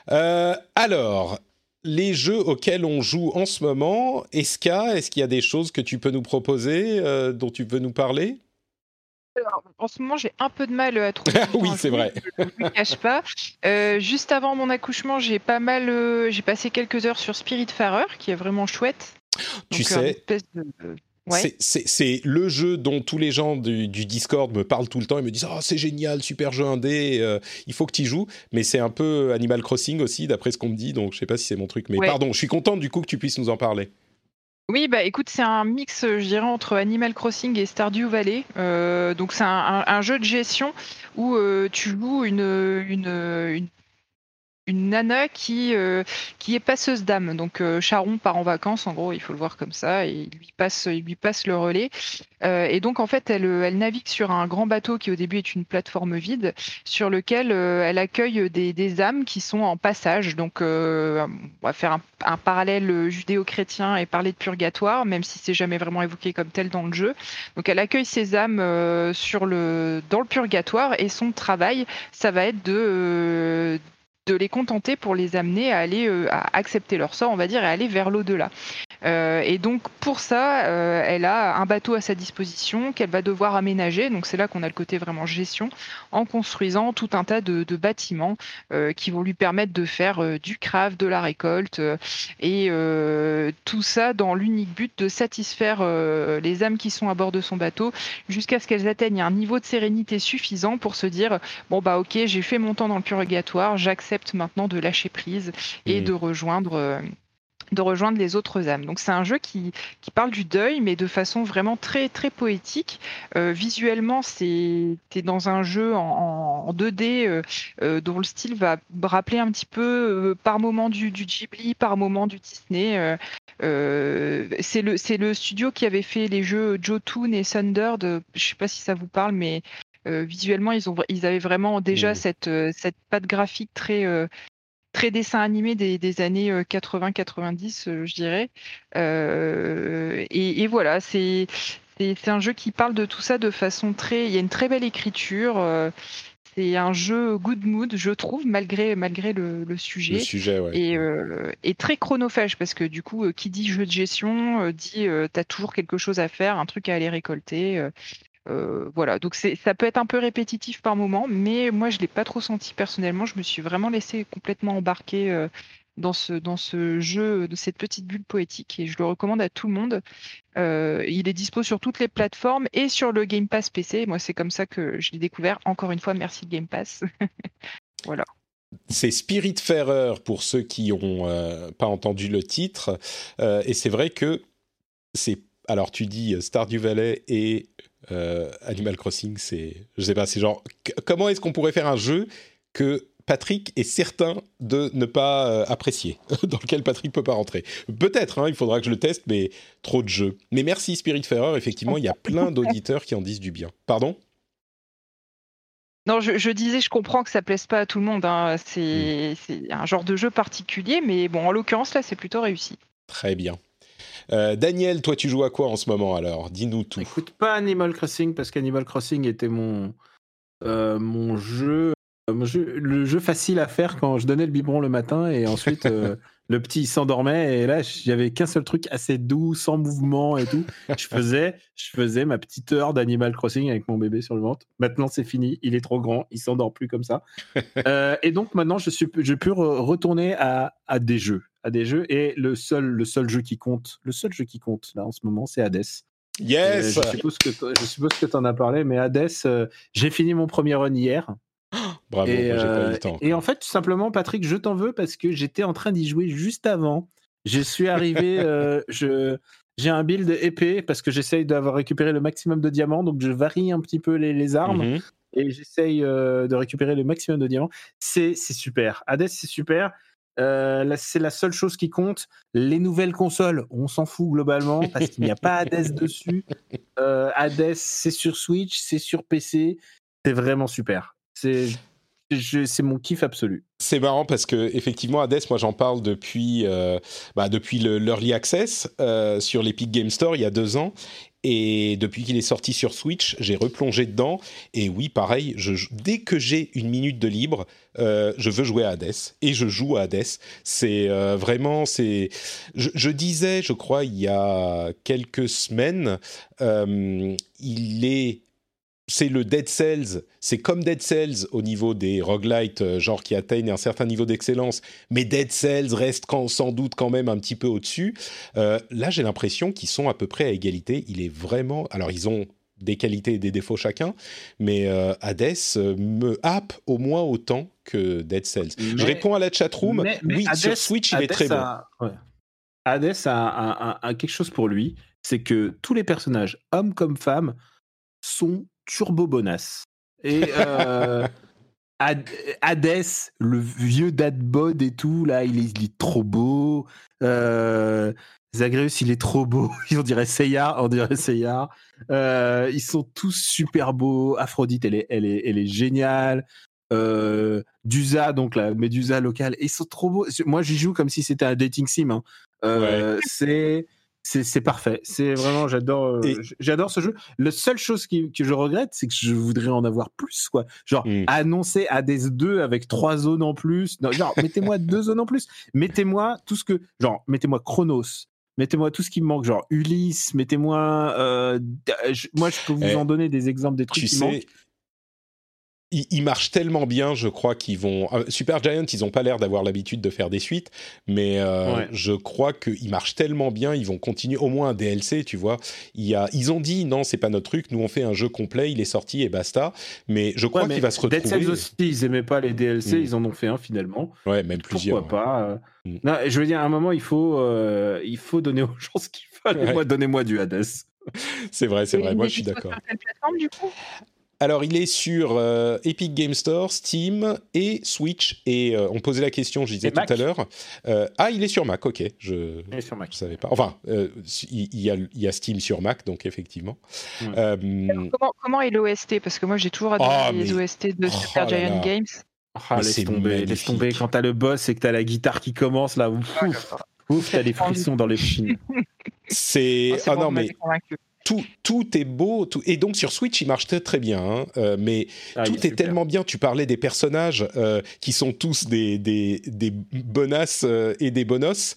Speaker 1: alors, les jeux auxquels on joue en ce moment, est-ce qu'il y a des choses que tu peux nous proposer, dont tu veux nous parler?
Speaker 2: En ce moment, j'ai un peu de mal à trouver.
Speaker 1: oui, c'est vrai.
Speaker 2: Je ne le cache pas. juste avant mon accouchement, j'ai pas mal, j'ai passé quelques heures sur Spiritfarer, qui est vraiment chouette.
Speaker 1: Tu sais, c'est le jeu dont tous les gens du, Discord me parlent tout le temps et me disent oh, c'est génial, super jeu indé, euh, il faut que tu y joues. Mais c'est un peu Animal Crossing aussi, d'après ce qu'on me dit, donc je sais pas si c'est mon truc. Mais pardon, je suis contente du coup que tu puisses nous en parler.
Speaker 2: Oui, bah écoute, c'est un mix, je dirais, entre Animal Crossing et Stardew Valley. Euh, donc c'est un, jeu de gestion où euh, tu joues une, une, une une nana qui, euh, qui est passeuse d'âme. Donc euh, Charon part en vacances, en gros, il faut le voir comme ça, et il lui passe, lui passe le relais. Euh, et donc en fait, elle, elle navigue sur un grand bateau qui au début est une plateforme vide, sur lequel elle accueille des, des, âmes qui sont en passage. Donc on va faire un, un parallèle judéo-chrétien et parler de purgatoire, même si c'est jamais vraiment évoqué comme tel dans le jeu. Donc elle accueille ces âmes sur le, dans le purgatoire, et son travail, ça va être de de les contenter pour les amener à aller euh, à accepter leur sort, on va dire, et aller vers l'au-delà. Euh, et donc pour ça, euh, elle a un bateau à sa disposition qu'elle va devoir aménager. Donc c'est là qu'on a le côté vraiment gestion, en construisant tout un tas de, bâtiments qui vont lui permettre de faire du craft, de la récolte, et tout ça dans l'unique but de satisfaire les âmes qui sont à bord de son bateau, jusqu'à ce qu'elles atteignent un niveau de sérénité suffisant pour se dire bon bah ok, j'ai fait mon temps dans le purgatoire, j'accepte maintenant de lâcher prise et mmh. de rejoindre euh, de rejoindre les autres âmes. Donc c'est un jeu qui, qui, parle du deuil, mais de façon vraiment très très poétique. Euh, visuellement, c'est dans un jeu en, 2D euh, dont le style va rappeler un petit peu par moment du, du, Ghibli, par moment du Disney. c'est le, le studio qui avait fait les jeux Jotun et Thunder. De, je sais pas si ça vous parle, mais euh, visuellement, ils, ont, ils avaient vraiment déjà cette, euh, cette patte graphique très, euh, très dessin animé des, des années 80-90, je dirais. Et, et, voilà, c'est un jeu qui parle de tout ça de façon très. Il y a une très belle écriture. c'est un jeu good mood, je trouve, malgré, malgré le, le sujet. Le
Speaker 1: sujet, ouais.
Speaker 2: Et, et, très chronophage, parce que du coup, qui dit jeu de gestion, dit tu as toujours quelque chose à faire, un truc à aller récolter. Euh, voilà, donc ça peut être un peu répétitif par moment, mais moi je l'ai pas trop senti personnellement. Je me suis vraiment laissé complètement embarquer euh, dans ce dans ce jeu de cette petite bulle poétique et je le recommande à tout le monde. Euh, il est dispo sur toutes les plateformes et sur le Game Pass PC. Moi c'est comme ça que je l'ai découvert. Encore une fois, merci Game Pass. voilà.
Speaker 1: C'est Spiritfarer pour ceux qui n'ont pas entendu le titre. et c'est vrai que c'est. Alors, tu dis Stardew Valley et euh, Animal Crossing, c'est, je sais pas, c'est genre, comment est-ce qu'on pourrait faire un jeu que Patrick est certain de ne pas euh, apprécier, dans lequel Patrick peut pas rentrer? Peut-être, hein, il faudra que je le teste, mais trop de jeux. Mais merci Spiritfarer, effectivement, il y a plein d'auditeurs qui en disent du bien. Pardon?
Speaker 2: Non, je, disais, je comprends que ça plaise pas à tout le monde. Hein. C'est, mm. c'est un genre de jeu particulier, mais bon, en l'occurrence, là, c'est plutôt réussi.
Speaker 1: Très bien. Euh, Daniel, toi, tu joues à quoi en ce moment alors? Dis-nous tout.
Speaker 3: Écoute, pas Animal Crossing parce qu'Animal Crossing était mon, euh, mon jeu, le jeu facile à faire quand je donnais le biberon le matin et ensuite euh, le petit s'endormait et là j'avais qu'un seul truc assez doux, sans mouvement et tout. Je faisais, je faisais ma petite heure d'Animal Crossing avec mon bébé sur le ventre. Maintenant c'est fini, il est trop grand, il s'endort plus comme ça. et donc maintenant je suis, je peux retourner à, à des jeux à des jeux et le seul, le seul jeu qui compte, le seul jeu qui compte là en ce moment, c'est Hades.
Speaker 1: Yes.
Speaker 3: je suppose que je suppose que tu en as parlé, mais Hades, euh, j'ai fini mon premier run hier.
Speaker 1: Bravo, et, pas eu le euh, temps.
Speaker 3: Et en fait, tout simplement, Patrick, je t'en veux parce que j'étais en train d'y jouer juste avant. Je suis arrivé, euh, je j'ai un build épée parce que j'essaye d'avoir récupéré le maximum de diamants, donc je varie un petit peu les, les armes. Mhm. Et j'essaye de récupérer le maximum de diamants. C'est super. Hades, c'est super. Euh, c'est la seule chose qui compte. Les nouvelles consoles, on s'en fout globalement parce qu'il n'y a pas Hades dessus. Euh, Hades, c'est sur Switch, c'est sur PC. C'est vraiment super. C'est c'est mon kiff absolu.
Speaker 1: C'est marrant parce que effectivement Hades, moi j'en parle depuis euh, bah, depuis l'early access sur l'Epic Game Store il y a deux ans Et depuis qu'il est sorti sur Switch, j'ai replongé dedans. Et oui, pareil, dès que j'ai une minute de libre, euh, je veux jouer à Hades. Et je joue à Hades. C'est euh, vraiment. Je, disais, je crois, il y a quelques semaines, euh, il est c'est le Dead Cells, c'est comme Dead Cells au niveau des roguelites, euh, genre qui atteignent un certain niveau d'excellence, mais Dead Cells reste sans doute quand même un petit peu au-dessus. Euh, là, j'ai l'impression qu'ils sont à peu près à égalité. Il est vraiment. Alors, ils ont des qualités et des défauts chacun, mais euh, Hades me happe au moins autant que Dead Cells. Je réponds à la chatroom. oui, sur Switch, il est très bon.
Speaker 3: Hades a quelque chose pour lui, c'est que tous les personnages, hommes comme femmes, sont turbo bonasse. Et euh, Hades, le vieux Dadbod et tout, là, il est, il est trop beau. Euh, Zagreus, il est trop beau. On dirait Seiya, on dirait Seiya. Euh, ils sont tous super beaux. Aphrodite, elle est, elle est, elle est géniale. Euh, Dusa, donc la Médusa locale, ils sont trop beaux. Moi, j'y joue comme si c'était un dating sim. Hein. Euh, c'est c'est parfait. C'est vraiment, j'adore, euh, j'adore ce jeu. La seule chose qui, que je regrette, c'est que je voudrais en avoir plus, quoi. Genre, mmh. annoncer Hades 2 avec trois zones en plus. genre, mettez-moi deux zones en plus. Mettez-moi tout ce que, genre, mettez-moi Chronos. Mettez-moi tout ce qui me manque, genre Ulysse, mettez-moi. Euh, moi, je peux vous eh, en donner des exemples des trucs qui manquent
Speaker 1: il, marche tellement bien, je crois qu'ils vont. Euh, Super Giant, ils n'ont pas l'air d'avoir l'habitude de faire des suites, mais euh, je crois qu'ils marchent tellement bien, ils vont continuer au moins un DLC, tu vois. Il y a, ils ont dit non, c'est pas notre truc, nous on fait un jeu complet, il est sorti et basta. Mais je crois qu'il va se retrouver.
Speaker 3: Dead Cells aussi, ils aimaient pas les DLC, mm. ils en ont fait un finalement.
Speaker 1: Ouais, même plusieurs.
Speaker 3: Pourquoi pas euh. mm. Non, je veux dire, à un moment, il faut, il faut donner aux gens ce qu'il faut. Donnez-moi du Hades.
Speaker 1: c'est vrai, c'est vrai. Moi, je suis d'accord. Alors, il est sur euh, Epic Game Store, Steam et Switch. Et euh, on posait la question, je disais tout à l'heure. Euh, ah, il est sur Mac, ok. Je ne savais pas. Enfin, il, y a, Steam sur Mac, donc effectivement.
Speaker 2: comment, est l'OST Parce que moi, j'ai toujours adoré ah, les OST de Super oh Giant Games.
Speaker 3: Ah, laisse tomber, laisse tomber. Quand t'as le boss et que t'as la guitare qui commence, là, ouf, ouf, t'as des frissons dans les chines.
Speaker 1: C'est. Ah, ah non, mais tout, est beau. Tout... Et donc sur Switch, il marche très, très bien. Hein. Euh, mais ah, tout est, tellement bien. Tu parlais des personnages euh, qui sont tous des, des, des bonasses euh, et des bonos.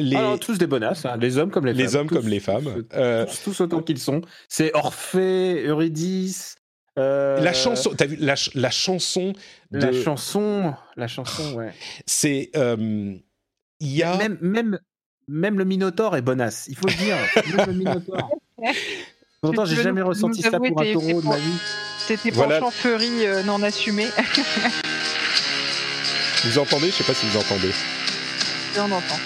Speaker 3: Les... Alors, tous des bonasses, hein. les hommes comme les,
Speaker 1: femmes. Les hommes comme les femmes.
Speaker 3: Tous, autant qu'ils sont. C'est Orphée, Eurydice.
Speaker 1: La chanson, t'as vu la, la chanson
Speaker 3: de... La chanson, la chanson, ouais.
Speaker 1: C'est, il y a
Speaker 3: même, même, même le Minotaure est bonasse, il faut le dire. même le Minotaure. Pourtant, j'ai jamais ressenti ça pour un taureau de ma vie.
Speaker 2: C'était voilà. furie euh, non assumé.
Speaker 1: vous entendez? Je sais pas si vous entendez.
Speaker 2: on entend.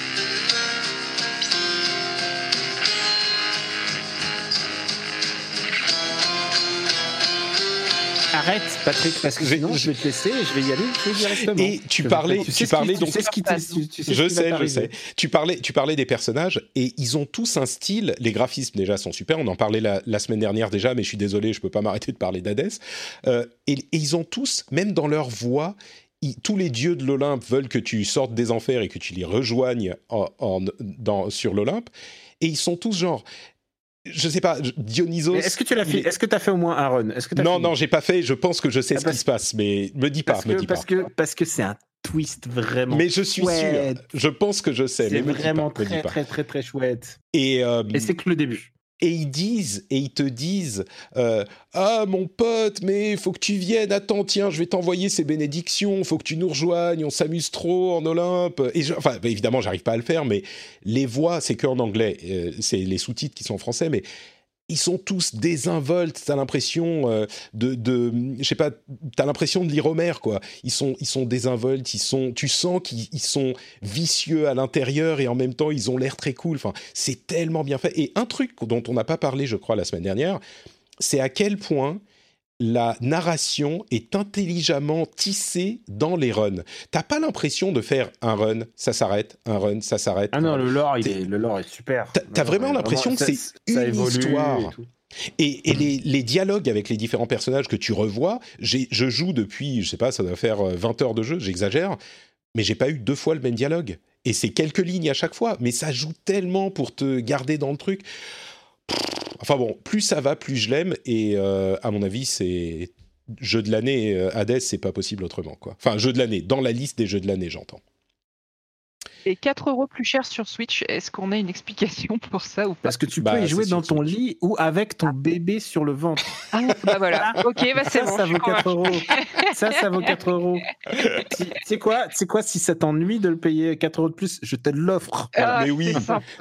Speaker 3: Arrête, Patrick, parce que sinon je vais te laisser et je vais y aller directement.
Speaker 1: Et tu parlais, tu, parlais donc. je sais, je sais. Tu parlais, tu parlais des personnages et ils ont tous un style. Les graphismes déjà sont super. On en parlait la, semaine dernière déjà, mais je suis désolé, je peux pas m'arrêter de parler d'Hadès. Euh, et, ils ont tous, même dans leur voix, tous les dieux de l'Olympe veulent que tu sortes des enfers et que tu les rejoignes en, dans, sur l'Olympe. Et ils sont tous genre, je sais pas, Dionysos.
Speaker 3: Est-ce que tu l'as fait Est-ce que tu as fait au moins un run Est-ce que
Speaker 1: Non, non, j'ai pas fait. Je pense que je sais ah, ce qui se passe, mais me dis pas,
Speaker 3: me
Speaker 1: dis
Speaker 3: parce Que, parce que c'est un twist vraiment.
Speaker 1: Mais je suis sûr. Je pense que je sais.
Speaker 3: C'est vraiment très, très, très, très, chouette.
Speaker 1: Et, euh,
Speaker 3: Et c'est que le début
Speaker 1: et ils disent et ils te disent euh, ah mon pote mais faut que tu viennes. Attends tiens je vais t'envoyer ces bénédictions. Faut que tu nous rejoignes. On s'amuse trop en Olympe et enfin bah, évidemment j'arrive pas à le faire mais les voix c'est que en anglais. Euh, c'est les sous-titres qui sont en français mais ils sont tous désinvoltes. T'as l'impression euh, de, de, je sais pas, t'as l'impression de lire Homer, quoi. Ils sont, ils sont désinvoltes. Ils sont, tu sens qu'ils sont vicieux à l'intérieur et en même temps ils ont l'air très cool. Enfin, c'est tellement bien fait. Et un truc dont on n'a pas parlé, je crois, la semaine dernière, c'est à quel point la narration est intelligemment tissée dans les runs. T'as pas l'impression de faire un run, ça s'arrête, un run, ça s'arrête.
Speaker 3: Ah non, le lore, il est, le lore est super.
Speaker 1: T'as vraiment l'impression que c'est une histoire. Et, et, les, les, dialogues avec les différents personnages que tu revois, je joue depuis, je sais pas, ça doit faire 20 euh, heures de jeu, j'exagère, mais j'ai pas eu deux fois le même dialogue. Et c'est quelques lignes à chaque fois, mais ça joue tellement pour te garder dans le truc enfin bon, plus ça va, plus je l'aime. Et à mon avis, c'est jeu de l'année. Hades, c'est pas possible autrement, quoi. Enfin, jeu de l'année, dans la liste des jeux de l'année, j'entends.
Speaker 2: Et 4 euros plus cher sur Switch, est-ce qu'on a une explication pour ça ou pas?
Speaker 3: Parce que tu peux bah, y jouer dans ton lit ou avec ton bébé sur le ventre.
Speaker 2: Ah, bah voilà. ok, bah c'est bon.
Speaker 3: Ça vaut 4 euros. ça, ça vaut 4 euros. Tu sais quoi, quoi, si ça t'ennuie de le payer 4 euros de plus, je te l'offre.
Speaker 1: Ah, mais oui.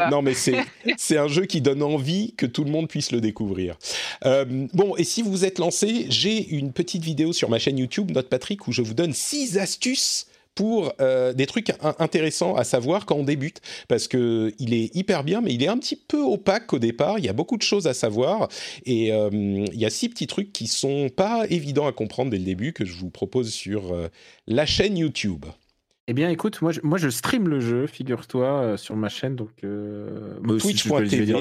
Speaker 1: Non, mais c'est un jeu qui donne envie que tout le monde puisse le découvrir. Euh, bon, et si vous vous êtes lancé, j'ai une petite vidéo sur ma chaîne YouTube, Note Patrick, où je vous donne 6 astuces pour euh, des trucs intéressants à savoir quand on débute, parce que il est hyper bien, mais il est un petit peu opaque au départ. Il y a beaucoup de choses à savoir, et euh, il y a six petits trucs qui sont pas évidents à comprendre dès le début que je vous propose sur euh, la chaîne YouTube.
Speaker 3: Eh bien, écoute, moi, je, moi, je stream le jeu, figure-toi, sur ma chaîne, donc
Speaker 1: Twitch.tv.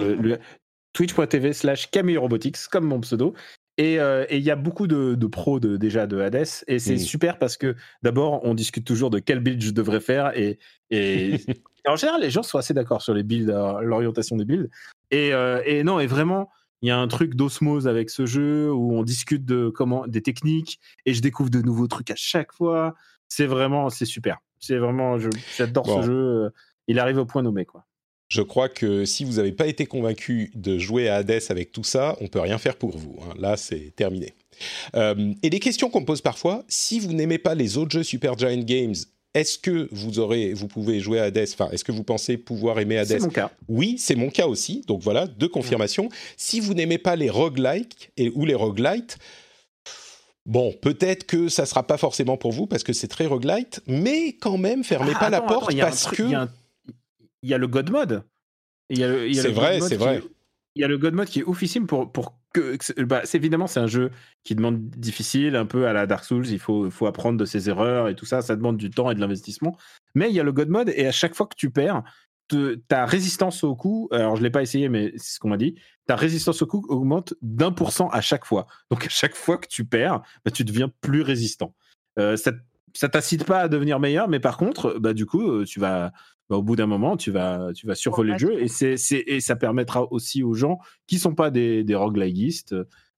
Speaker 3: Twitch.tv slash Camille Robotics, comme mon pseudo. Euh, et il y a beaucoup de, pros de, déjà de Hades. Et c'est super parce que d'abord, on discute toujours de quel build je devrais faire. Et, en général, les gens sont assez d'accord sur les builds, euh, l'orientation des builds. Euh, et, non, et vraiment, il y a un truc d'osmose avec ce jeu où on discute de comment, des techniques et je découvre de nouveaux trucs à chaque fois. C'est vraiment, c'est super. C'est vraiment, j'adore ce jeu. Il arrive au point nommé, quoi.
Speaker 1: Je crois que si vous n'avez pas été convaincu de jouer à Hades avec tout ça, on peut rien faire pour vous. Hein. Là, c'est terminé. Euh, et des questions qu'on me pose parfois, si vous n'aimez pas les autres jeux Super Giant Games, est-ce que vous aurez, vous pouvez jouer à Hades? Enfin, est-ce que vous pensez pouvoir aimer Hades? C'est
Speaker 3: mon cas.
Speaker 1: Oui, c'est mon cas aussi. Donc voilà, deux confirmations. Si vous n'aimez pas les roguelikes et ou les roguelites, Bon, peut-être que ça sera pas forcément pour vous parce que c'est très roguelite, mais quand même, fermez ah, pas la porte parce que
Speaker 3: il y a le God Mode.
Speaker 1: C'est vrai, c'est vrai.
Speaker 3: Il y a le God Mode qui est oufissime pour, pour que. Bah, évidemment, c'est un jeu qui demande difficile, un peu à la Dark Souls. Il faut, faut apprendre de ses erreurs et tout ça. Ça demande du temps et de l'investissement. Mais il y a le God Mode et à chaque fois que tu perds, ta résistance au coup, alors je ne l'ai pas essayé, mais c'est ce qu'on m'a dit, ta résistance au coup augmente d'un pour cent à chaque fois. Donc à chaque fois que tu perds, bah, tu deviens plus résistant. Euh, ça, ça t'incite pas à devenir meilleur, mais par contre, bah, du coup, euh, tu vas, bah, au bout d'un moment, tu vas, tu vas survoler le jeu et, c'est, et ça permettra aussi aux gens qui sont pas des, des roguelikeistes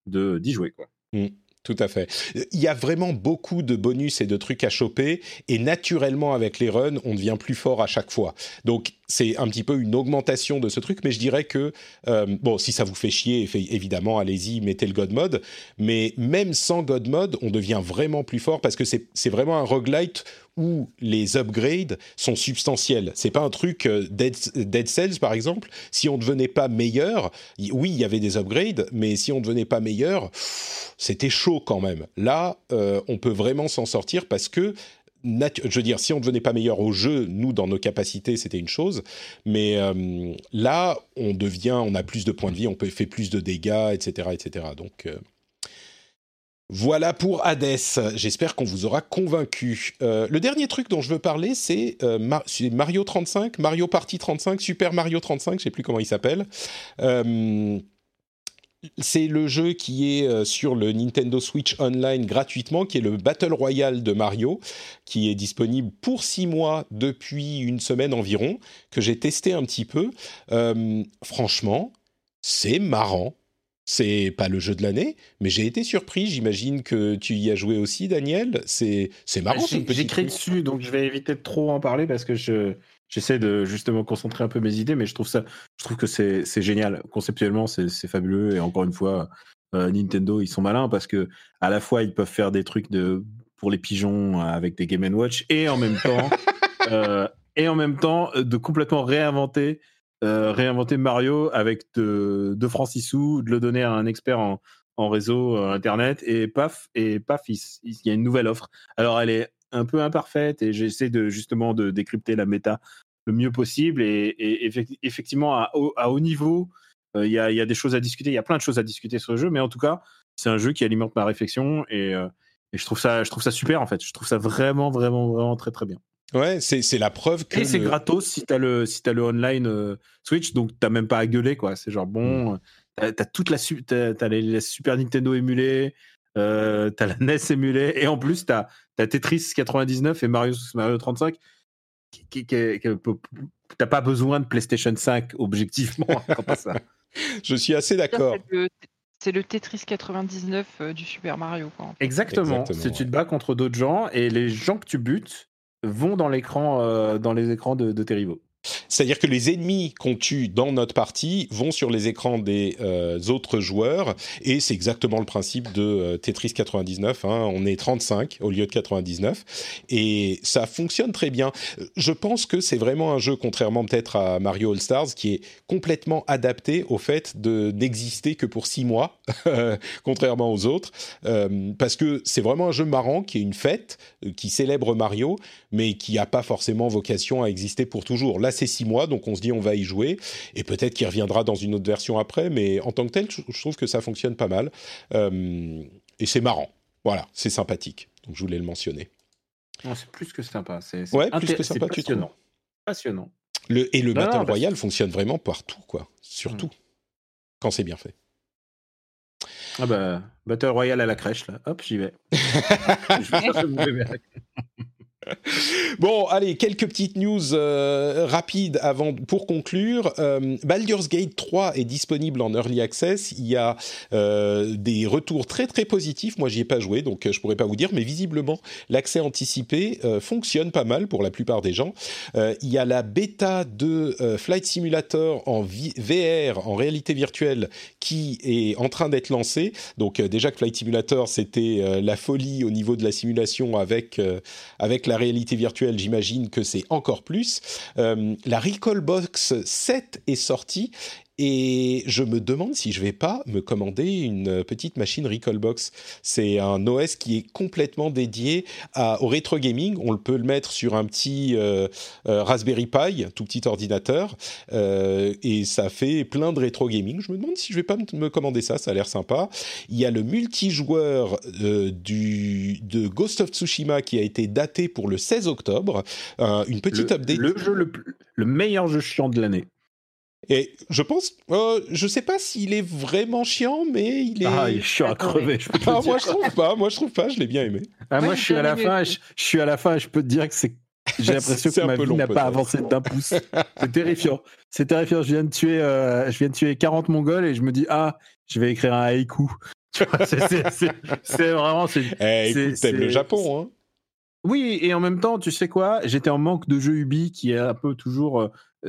Speaker 3: de, d'y jouer. Quoi.
Speaker 1: Mmh. Tout à fait. Il y a vraiment beaucoup de bonus et de trucs à choper, et naturellement avec les runs, on devient plus fort à chaque fois. Donc c'est un petit peu une augmentation de ce truc, mais je dirais que euh, bon, si ça vous fait chier, évidemment, allez-y, mettez le God Mode. Mais même sans God Mode, on devient vraiment plus fort parce que c'est vraiment un roguelite où les upgrades sont substantiels. C'est pas un truc euh, Dead, Dead, Cells par exemple. Si on ne devenait pas meilleur, oui, il y avait des upgrades, mais si on ne devenait pas meilleur, c'était chaud quand même. Là, euh, on peut vraiment s'en sortir parce que je veux dire, si on ne devenait pas meilleur au jeu, nous, dans nos capacités, c'était une chose. Mais euh, là, on devient, on a plus de points de vie, on peut faire plus de dégâts, etc., etc. Donc, voilà pour Hades. J'espère qu'on vous aura convaincu. Euh, le dernier truc dont je veux parler, c'est euh, Mario 35, Mario Party 35, Super Mario 35, je sais plus comment il s'appelle. Euh, c'est le jeu qui est sur le Nintendo Switch Online gratuitement, qui est le Battle Royale de Mario, qui est disponible pour six mois depuis une semaine environ, que j'ai testé un petit peu. franchement, c'est marrant c'est pas le jeu de l'année, mais j'ai été surpris. J'imagine que tu y as joué aussi, Daniel. C'est c'est marrant.
Speaker 3: J'ai écrit dessus, donc je vais éviter de trop en parler parce que je j'essaie de justement concentrer un peu mes idées, mais je trouve ça, je trouve que c'est génial. Conceptuellement, c'est fabuleux et encore une fois, euh, Nintendo ils sont malins parce que à la fois ils peuvent faire des trucs de pour les pigeons avec des Game Watch et en même temps euh, et en même temps de complètement réinventer euh, réinventer Mario avec de, de francs de le donner à un expert en, réseau euh, internet et paf et paf il, y a une nouvelle offre. Alors elle est un peu imparfaite et j'essaie de justement de décrypter la méta le mieux possible et, effectivement à, haut niveau euh, il y, a, des choses à discuter, il y a plein de choses à discuter sur le jeu, mais en tout cas c'est un jeu qui alimente ma réflexion et, et je trouve ça je trouve ça super en fait. Je trouve ça vraiment vraiment vraiment très très bien.
Speaker 1: Ouais, c'est la preuve que.
Speaker 3: Et c'est gratos si t'as le, si as le online euh, Switch, donc t'as même pas à gueuler, quoi. C'est genre, bon, mmh. t'as as toute la, as, les, Super Nintendo émulés, euh, t'as la NES émulée, et en plus t'as as Tetris 99 et Mario, Mario 35. Qui, qui, t'as pas besoin de PlayStation 5, objectivement, ça.
Speaker 1: Je suis assez d'accord.
Speaker 2: C'est le Tetris 99 du Super Mario.
Speaker 3: Exactement. Si tu te bats contre d'autres gens et les gens que tu butes vont dans l'écran, dans les écrans de, de.
Speaker 1: C'est-à-dire que les ennemis qu'on tue dans notre partie vont sur les écrans des euh, autres joueurs, et c'est exactement le principe de euh, Tetris 99. Hein. On est 35 au lieu de 99, et ça fonctionne très bien. Je pense que c'est vraiment un jeu, contrairement peut-être à Mario All Stars, qui est complètement adapté au fait de n'exister que pour 6 mois, contrairement aux autres, euh, parce que c'est vraiment un jeu marrant qui est une fête, qui célèbre Mario, mais qui n'a pas forcément vocation à exister pour toujours. Là, c'est six mois, donc on se dit on va y jouer, et peut-être qu'il reviendra dans une autre version après, mais en tant que tel, je trouve que ça fonctionne pas mal, euh, et c'est marrant. Voilà, c'est sympathique. Donc je voulais le mentionner.
Speaker 3: c'est plus que sympa. C'est
Speaker 1: ouais, plus que sympa,
Speaker 3: passionnant. passionnant.
Speaker 1: Le, et le Battle Royale fonctionne vraiment partout, quoi. Surtout hmm. quand c'est bien fait.
Speaker 3: Ah bah, Battle Royale à la crèche, là. Hop, j'y vais. je
Speaker 1: Bon, allez, quelques petites news euh, rapides avant pour conclure. Euh, Baldur's Gate 3 est disponible en early access. Il y a euh, des retours très très positifs. Moi, j'y ai pas joué, donc je pourrais pas vous dire, mais visiblement, l'accès anticipé fonctionne pas mal pour la plupart des gens. il y a la bêta de Flight Simulator en VR, en réalité virtuelle, qui est en train d'être lancée. Donc déjà que Flight Simulator, c'était la folie au niveau de la simulation avec avec la la réalité virtuelle, j'imagine que c'est encore plus. Euh, la Recall Box 7 est sortie et je me demande si je vais pas me commander une petite machine Recallbox. C'est un OS qui est complètement dédié au rétro gaming. On le peut le mettre sur un petit euh, euh, Raspberry Pi, tout petit ordinateur, euh, et ça fait plein de rétro gaming. Je me demande si je vais pas me commander ça. Ça a l'air sympa. Il y a le multijoueur du de Ghost of Tsushima qui a été daté pour le 16 octobre. une petite update.
Speaker 3: Le jeu le meilleur jeu chiant de l'année.
Speaker 1: Et je pense, euh, je sais pas s'il est vraiment chiant, mais il est.
Speaker 3: Ah, il est chiant à crever. Je peux
Speaker 1: ah, moi je trouve pas. Moi je trouve pas. Je l'ai bien aimé.
Speaker 3: Ah, moi je suis à la fin. Je, suis à la fin. Je peux te dire que c'est. J'ai l'impression que ma vie n'a pas avancé d'un pouce. C'est terrifiant. C'est terrifiant. Je viens de tuer, euh, je viens de tuer 40 Mongols et je me dis ah, je vais écrire un haïku. C'est vraiment.
Speaker 1: Eh, écoute, t'aimes le Japon, hein
Speaker 3: Oui, et en même temps, tu sais quoi? J'étais en manque de jeux Ubi qui est un peu toujours euh,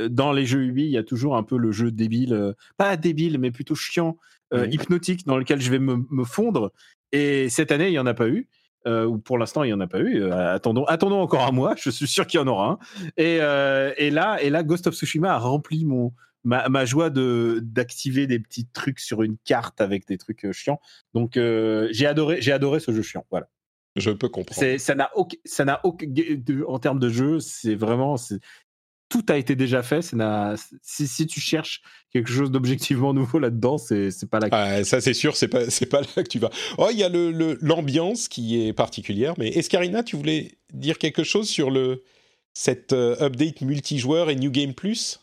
Speaker 3: dans les jeux Ubi, il y a toujours un peu le jeu débile, pas débile, mais plutôt chiant, hypnotique, dans lequel je vais me, fondre. Et cette année, il n'y en a pas eu. ou pour l'instant, il n'y en a pas eu. attendons, attendons encore un mois. Je suis sûr qu'il y en aura un. Et, et, là, et là, Ghost of Tsushima a rempli mon, ma, joie de d'activer des petits trucs sur une carte avec des trucs chiants. Donc j'ai adoré, j'ai adoré ce jeu chiant. Voilà.
Speaker 1: Je peux comprendre.
Speaker 3: Ça n'a aucun, ça n'a aucun, en termes de jeu, c'est vraiment, tout a été déjà fait. Si, si, tu cherches quelque chose d'objectivement nouveau là-dedans, c'est pas là. Que
Speaker 1: ah, ça c'est sûr, c'est pas c'est pas là que tu vas. Oh, il y a le l'ambiance qui est particulière. Mais Escarina, tu voulais dire quelque chose sur le cette euh, update multijoueur et New Game Plus?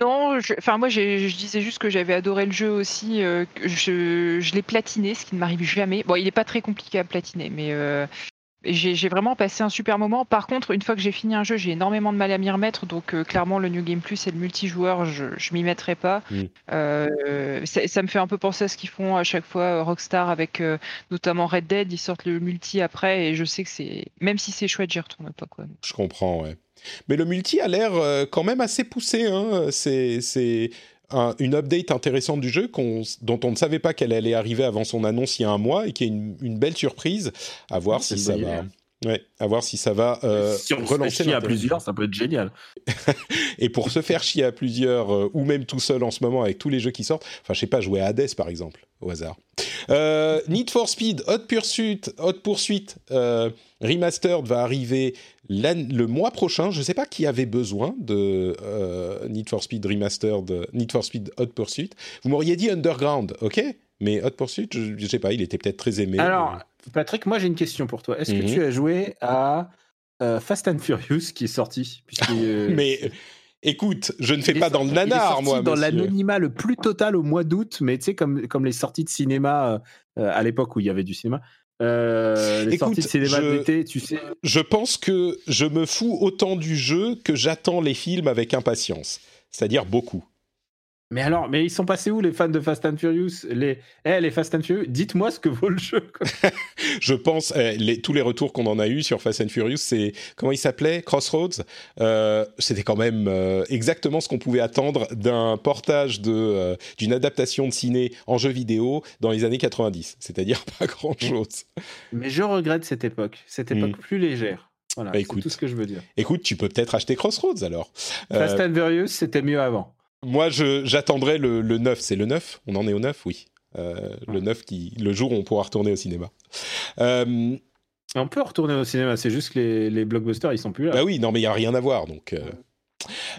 Speaker 2: Non, enfin moi je disais juste que j'avais adoré le jeu aussi. Euh, je, je l'ai platiné, ce qui ne m'arrive jamais. Bon, il n'est pas très compliqué à platiner, mais euh, j'ai vraiment passé un super moment. Par contre, une fois que j'ai fini un jeu, j'ai énormément de mal à m'y remettre. Donc, euh, clairement, le New Game Plus et le multijoueur, je, je m'y mettrai pas. Mm. Euh, ça, me fait un peu penser à ce qu'ils font à chaque fois euh, Rockstar avec notamment Red Dead. Ils sortent le multi après et je sais que c'est. Même si c'est chouette, j'y retourne pas. Quoi.
Speaker 1: Je comprends, ouais. Mais le multi a l'air quand même assez poussé. Hein. C'est une update intéressante du jeu dont on ne savait pas qu'elle allait arriver avant son annonce il y a un mois et qui est une, belle surprise. À voir si ça va. Ouais, à voir si ça va euh,
Speaker 3: si on relancer chier à plusieurs, ça peut être génial.
Speaker 1: et pour se faire chier à plusieurs, euh, ou même tout seul en ce moment avec tous les jeux qui sortent, enfin je sais pas, jouer à Hades par exemple, au hasard. Euh, Need for Speed, Hot Pursuit, Hot Pursuit Remastered va arriver le mois prochain. Je sais pas qui avait besoin de Need for Speed Remastered, Need for Speed Hot Pursuit. Vous m'auriez dit Underground, ok mais Hot Pursuit, je, ne sais pas, il était peut-être très aimé.
Speaker 3: Alors, Patrick, moi j'ai une question pour toi. Est-ce que tu mhm. as joué à euh, Fast and Furious qui est sorti?
Speaker 1: Euh, Mais écoute, je ne fais pas dans le nanar, moi.
Speaker 3: Dans l'anonymat le plus total au mois d'août, mais tu sais, comme, comme les sorties de cinéma euh, à l'époque où il y avait du cinéma. les sorties de cinéma d'été, tu sais.
Speaker 1: Je pense que je me fous autant du jeu que j'attends les films avec impatience. C'est-à-dire beaucoup.
Speaker 3: Mais alors, mais ils sont passés où les fans de Fast and Furious? Les, eh, les Fast and Furious, dites-moi ce que vaut le jeu.
Speaker 1: je pense, eh, les, tous les retours qu'on en a eu sur Fast and Furious, c'est comment il s'appelait? Crossroads? Euh, c'était quand même euh, exactement ce qu'on pouvait attendre d'un portage de euh, d'une adaptation de ciné en jeu vidéo dans les années 90. C'est-à-dire pas grand-chose.
Speaker 3: Mais je regrette cette époque, cette époque hmm. plus légère. Voilà, bah, c'est tout ce que je veux dire.
Speaker 1: Écoute, tu peux peut-être acheter Crossroads alors.
Speaker 3: Fast and Furious, c'était mieux avant.
Speaker 1: Moi, j'attendrai le, le 9. C'est le 9 On en est au 9 Oui. Euh, le 9, qui, le jour où on pourra retourner au cinéma.
Speaker 3: Euh, on peut retourner au cinéma, c'est juste que les, les, blockbusters, ils sont plus là.
Speaker 1: Bah oui, non, mais il n'y a rien à voir. Donc, euh,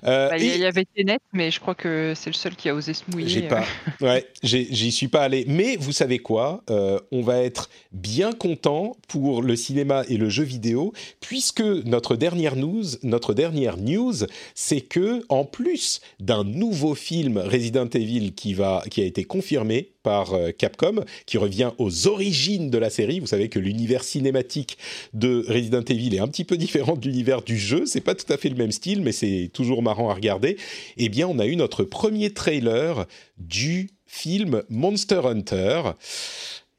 Speaker 2: euh, bah, il y avait Tenet, mais je crois que c'est le seul qui a osé se mouiller.
Speaker 1: J'ai pas, ouais, j'y suis pas allé. Mais vous savez quoi euh, On va être bien content pour le cinéma et le jeu vidéo, puisque notre dernière news, notre dernière news, c'est que en plus d'un nouveau film Resident Evil qui va, qui a été confirmé par euh, Capcom, qui revient aux origines de la série. Vous savez que l'univers cinématique de Resident Evil est un petit peu différent de l'univers du jeu. C'est pas tout à fait le même style, mais c'est toujours marrant à regarder. Eh bien, on a eu notre premier trailer du film Monster Hunter.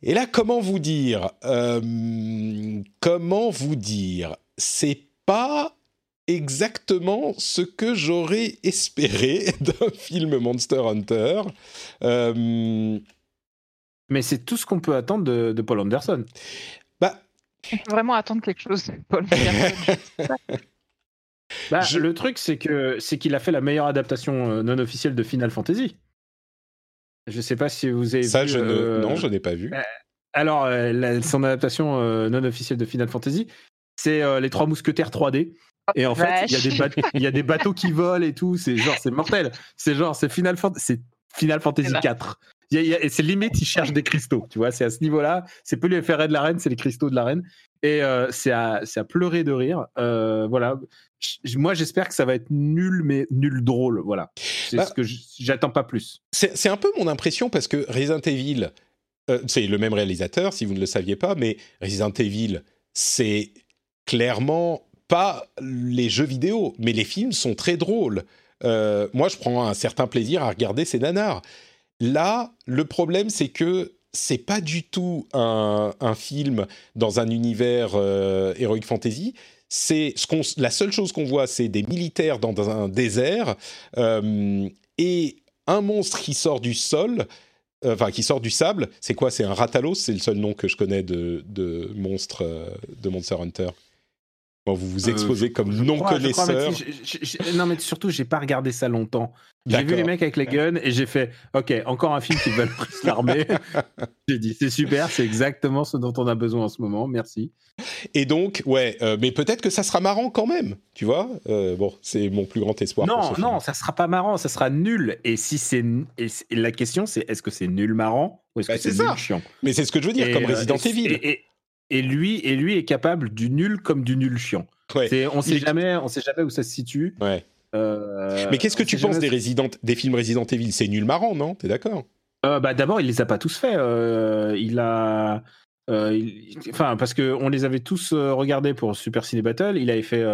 Speaker 1: Et là, comment vous dire euh, Comment vous dire C'est pas exactement ce que j'aurais espéré d'un film Monster Hunter. Euh,
Speaker 3: mais c'est tout ce qu'on peut attendre de, Paul Anderson.
Speaker 1: Bah,
Speaker 2: on peut vraiment attendre quelque chose de Paul Anderson.
Speaker 3: bah, Le truc, c'est que c'est qu'il a fait la meilleure adaptation euh, non officielle de Final Fantasy. Je sais pas si vous avez
Speaker 1: Ça,
Speaker 3: vu.
Speaker 1: je ne... Euh, non, je n'ai pas vu. Euh,
Speaker 3: alors, son adaptation non officielle de Final Fantasy, c'est les Trois Mousquetaires 3D. Et en fait, il y, a des il y a des bateaux qui volent et tout. C'est genre, c'est mortel. C'est genre, c'est Final, c'est Final Fantasy 4 c'est limite, il cherche des cristaux, tu vois, c'est à ce niveau-là. C'est peu les ferrets de la reine, c'est les cristaux de la reine. Et euh, c'est à, à, pleurer de rire. Euh, voilà. moi, j'espère que ça va être nul, mais nul drôle. Voilà. C'est bah ce que j'attends pas plus.
Speaker 1: C'est un peu mon impression parce que Resident Evil, euh, c'est le même réalisateur, si vous ne le saviez pas, mais Resident Evil, c'est clairement pas les jeux vidéo, mais les films sont très drôles. moi, je prends un certain plaisir à regarder ces nanars. Là, le problème, c'est que c'est pas du tout un, film dans un univers euh, heroic fantasy. C'est la seule chose qu'on voit, c'est des militaires dans, un désert euh, et un monstre qui sort du sol, euh, enfin qui sort du sable. C'est quoi? C'est un ratalos. C'est le seul nom que je connais de, de monstre de Monster Hunter vous vous exposez comme non connaisseur.
Speaker 3: non, mais surtout, j'ai pas regardé ça longtemps. J'ai vu les mecs avec les guns et j'ai fait, ok, encore un film qui va l'armée. j'ai dit, c'est super, c'est exactement ce dont on a besoin en ce moment. Merci.
Speaker 1: Et donc, ouais, euh, mais peut-être que ça sera marrant quand même, tu vois. Euh, bon, c'est mon plus grand espoir.
Speaker 3: Non, non, ça sera pas marrant, ça sera nul. Et si c'est, la question, c'est est-ce que c'est nul marrant ou est-ce bah, que c'est nul chiant?
Speaker 1: Mais c'est ce que je veux dire, comme euh, Resident Evil.
Speaker 3: Et lui, et lui est capable du nul comme du nul chiant. on sait jamais, on sait jamais où ça se situe.
Speaker 1: Ouais. Euh, mais qu'est-ce que tu penses des, Resident, des films Resident Evil? C'est nul marrant, non? T'es d'accord?
Speaker 3: Euh, bah, D'abord, il les a pas tous faits. Euh, il a. Enfin, parce qu'on les avait tous regardés pour Super Ciné Battle. Il avait fait.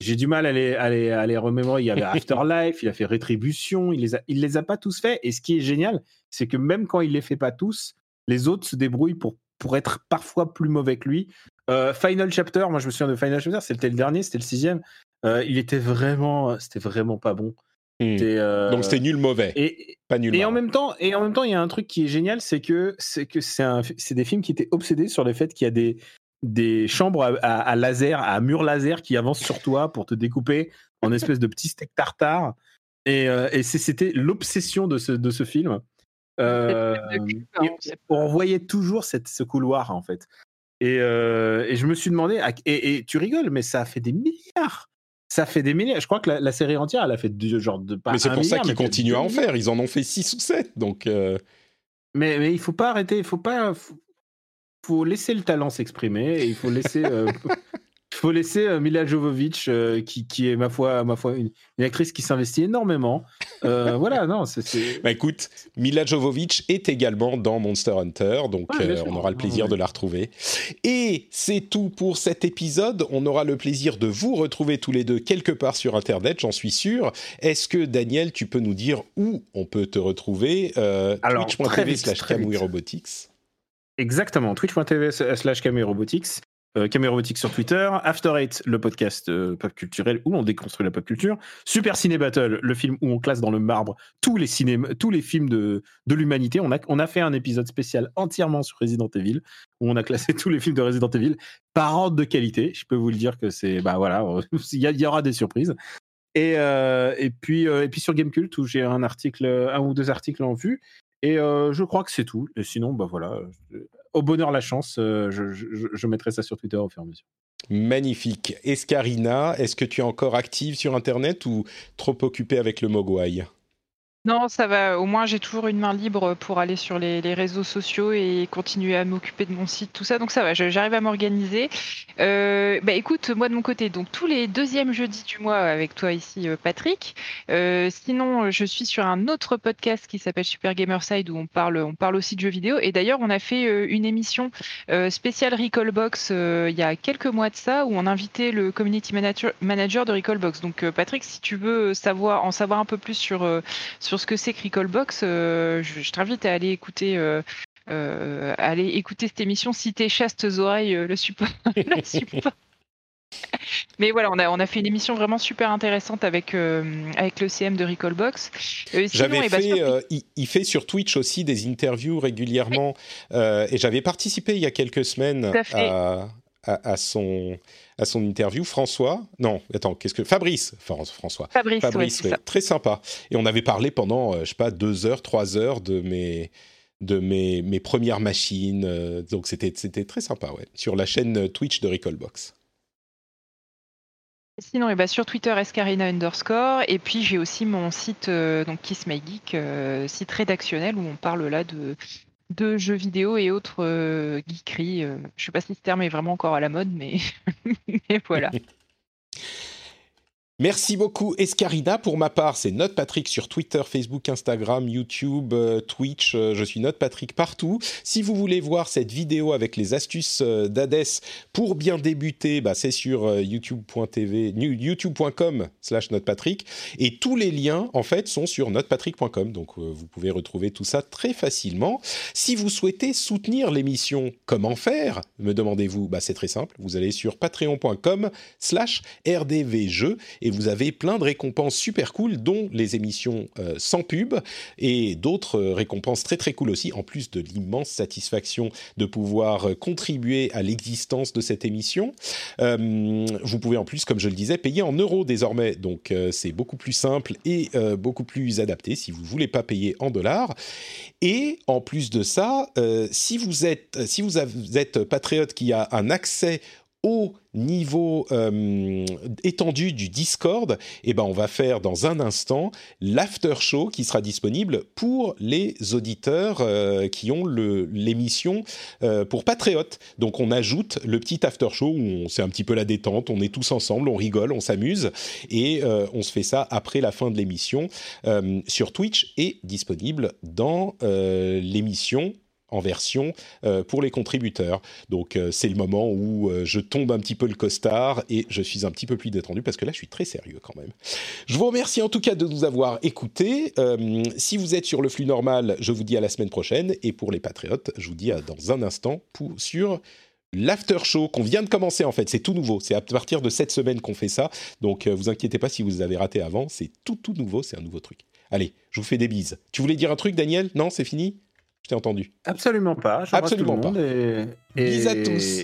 Speaker 3: J'ai du mal à les, à, les, à les remémorer. Il y avait Afterlife, il a fait Rétribution. Il les, a, il les a pas tous faits. Et ce qui est génial, c'est que même quand il les fait pas tous, les autres se débrouillent pour pour être parfois plus mauvais que lui. Euh, Final Chapter, moi je me souviens de Final Chapter, c'était le dernier, c'était le sixième. Euh, il était vraiment, c'était vraiment pas bon.
Speaker 1: Hmm. Euh, Donc c'était nul mauvais, et, pas nul.
Speaker 3: Et en même temps, et en même temps, il y a un truc qui est génial, c'est que c'est que c'est des films qui étaient obsédés sur le fait qu'il y a des des chambres à, laser, à mur laser qui avancent sur toi pour te découper en espèce de petits steak tartare. Et, et c'était l'obsession de ce, de ce film. Euh, on voyait toujours cette, ce couloir en fait. Et, euh, et, je me suis demandé, et, tu rigoles, mais ça a fait des milliards. Ça fait des milliards. Je crois que la, série entière, elle a fait du genre de.
Speaker 1: mais c'est pour ça qu'ils continuent à en faire. Ils en ont fait 6 ou 7. Donc. Euh.
Speaker 3: Mais, mais il faut pas arrêter. Il faut pas. Faut, laisser le talent s'exprimer. Il faut laisser. Faut laisser euh, Mila Jovovich, euh, qui, qui, est ma foi, ma foi une, actrice qui s'investit énormément. Euh, voilà, non, c'est.
Speaker 1: Bah écoute, Mila Jovovich est également dans Monster Hunter, donc on aura le plaisir de la retrouver. Et c'est tout pour cet épisode. On aura le plaisir de vous retrouver tous les deux quelque part sur Internet, j'en suis sûr. Est-ce que Daniel, tu peux nous dire où on peut te retrouver
Speaker 3: Twitch.tv slash
Speaker 1: Robotics.
Speaker 3: Exactement, twitch.tv slash Robotics. Euh, Robotics sur Twitter, After Eight, le podcast euh, pop culturel où on déconstruit la pop culture, Super Ciné Battle, le film où on classe dans le marbre tous les, tous les films de, de l'humanité. On a, on a fait un épisode spécial entièrement sur Resident Evil, où on a classé tous les films de Resident Evil par ordre de qualité. Je peux vous le dire que c'est, bah voilà, il y, aura des surprises. Et, euh, et, puis, et puis sur Gamecult, où j'ai un article, un ou deux articles en vue. Et je crois que c'est tout. Et sinon, bah voilà au bonheur la chance, euh, je, mettrai ça sur Twitter au fur et à mesure.
Speaker 1: Magnifique. Escarina, est-ce que tu es encore active sur Internet ou trop occupée avec le Mogwai?
Speaker 2: Non, ça va. Au moins, j'ai toujours une main libre pour aller sur les, réseaux sociaux et continuer à m'occuper de mon site, tout ça. Donc ça va, j'arrive à m'organiser. Euh, bah écoute, moi de mon côté, donc tous les deuxièmes jeudis du mois avec toi ici, euh, Patrick. Euh, sinon, je suis sur un autre podcast qui s'appelle Super Gamerside où on parle, on parle aussi de jeux vidéo. Et d'ailleurs, on a fait une émission spéciale Recallbox il y a quelques mois de ça où on invitait le community manager, manager de Recallbox. Donc Patrick, si tu veux savoir, en savoir un peu plus sur, sur sur ce que c'est que Recallbox, euh, je, t'invite à aller écouter. Euh, euh, aller écouter cette émission si tes chastes oreilles le support. Mais voilà, on a, on a fait une émission vraiment super intéressante avec, avec le CM de Recallbox.
Speaker 1: j'avais eh ben, fait, il, fait sur Twitch aussi des interviews régulièrement et j'avais participé il y a quelques semaines à, à, son, à son interview. François, non, attends, qu'est-ce que Fabrice, François,
Speaker 2: Fabrice,
Speaker 1: très sympa. Et on avait parlé pendant, euh, je sais pas, deux heures, trois heures de mes de mes, mes premières machines. Euh, donc c'était c'était très sympa, ouais, sur la chaîne Twitch de Recallbox.
Speaker 2: Sinon, et eh ben, sur Twitter, escarina underscore. Et puis, j'ai aussi mon site, euh, donc Kiss My Geek, site rédactionnel où on parle là de, de jeux vidéo et autres euh, geekeries. Euh, je sais pas si ce terme est vraiment encore à la mode, mais, mais voilà.
Speaker 1: Merci beaucoup Escarina. Pour ma part, c'est Note Patrick sur Twitter, Facebook, Instagram, YouTube, euh, Twitch. Euh, je suis Note Patrick partout. Si vous voulez voir cette vidéo avec les astuces euh, d'Hades pour bien débuter, bah, c'est sur youtube.tv, youtube.com slash notepatrick. Et tous les liens, en fait, sont sur notepatrick.com. Donc, vous pouvez retrouver tout ça très facilement. Si vous souhaitez soutenir l'émission, comment faire Me demandez-vous bah, C'est très simple. Vous allez sur patreon.com slash rdvjeux vous avez plein de récompenses super cool, dont les émissions euh, sans pub et d'autres euh, récompenses très très cool aussi, en plus de l'immense satisfaction de pouvoir euh, contribuer à l'existence de cette émission. vous pouvez en plus, comme je le disais, payer en euros désormais, donc c'est beaucoup plus simple et beaucoup plus adapté si vous voulez pas payer en dollars. Et en plus de ça, si vous êtes si vous êtes patriote qui a un accès au niveau euh, étendu du Discord, eh ben on va faire dans un instant l'after show qui sera disponible pour les auditeurs euh, qui ont l'émission euh, pour Patriote. Donc on ajoute le petit after show où c'est un petit peu la détente, on est tous ensemble, on rigole, on s'amuse et on se fait ça après la fin de l'émission sur Twitch et disponible dans l'émission en version euh, pour les contributeurs. Donc euh, c'est le moment où euh, je tombe un petit peu le costard et je suis un petit peu plus détendu parce que là je suis très sérieux quand même. Je vous remercie en tout cas de nous avoir écoutés. si vous êtes sur le flux normal, je vous dis à la semaine prochaine et pour les patriotes, je vous dis à dans un instant pour, sur l'after show qu'on vient de commencer en fait, c'est tout nouveau. C'est à partir de cette semaine qu'on fait ça. Donc vous inquiétez pas si vous avez raté avant, c'est tout tout nouveau, c'est un nouveau truc. Allez, je vous fais des bises. Tu voulais dire un truc Daniel? Non, c'est fini? Je t'ai entendu.
Speaker 3: Absolument pas.
Speaker 1: Absolument pas.
Speaker 3: Et, et, à tous.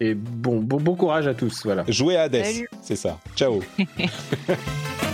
Speaker 3: Et, bon, bon, courage à tous. Voilà.
Speaker 1: Jouez à Hades, c'est ça. Ciao.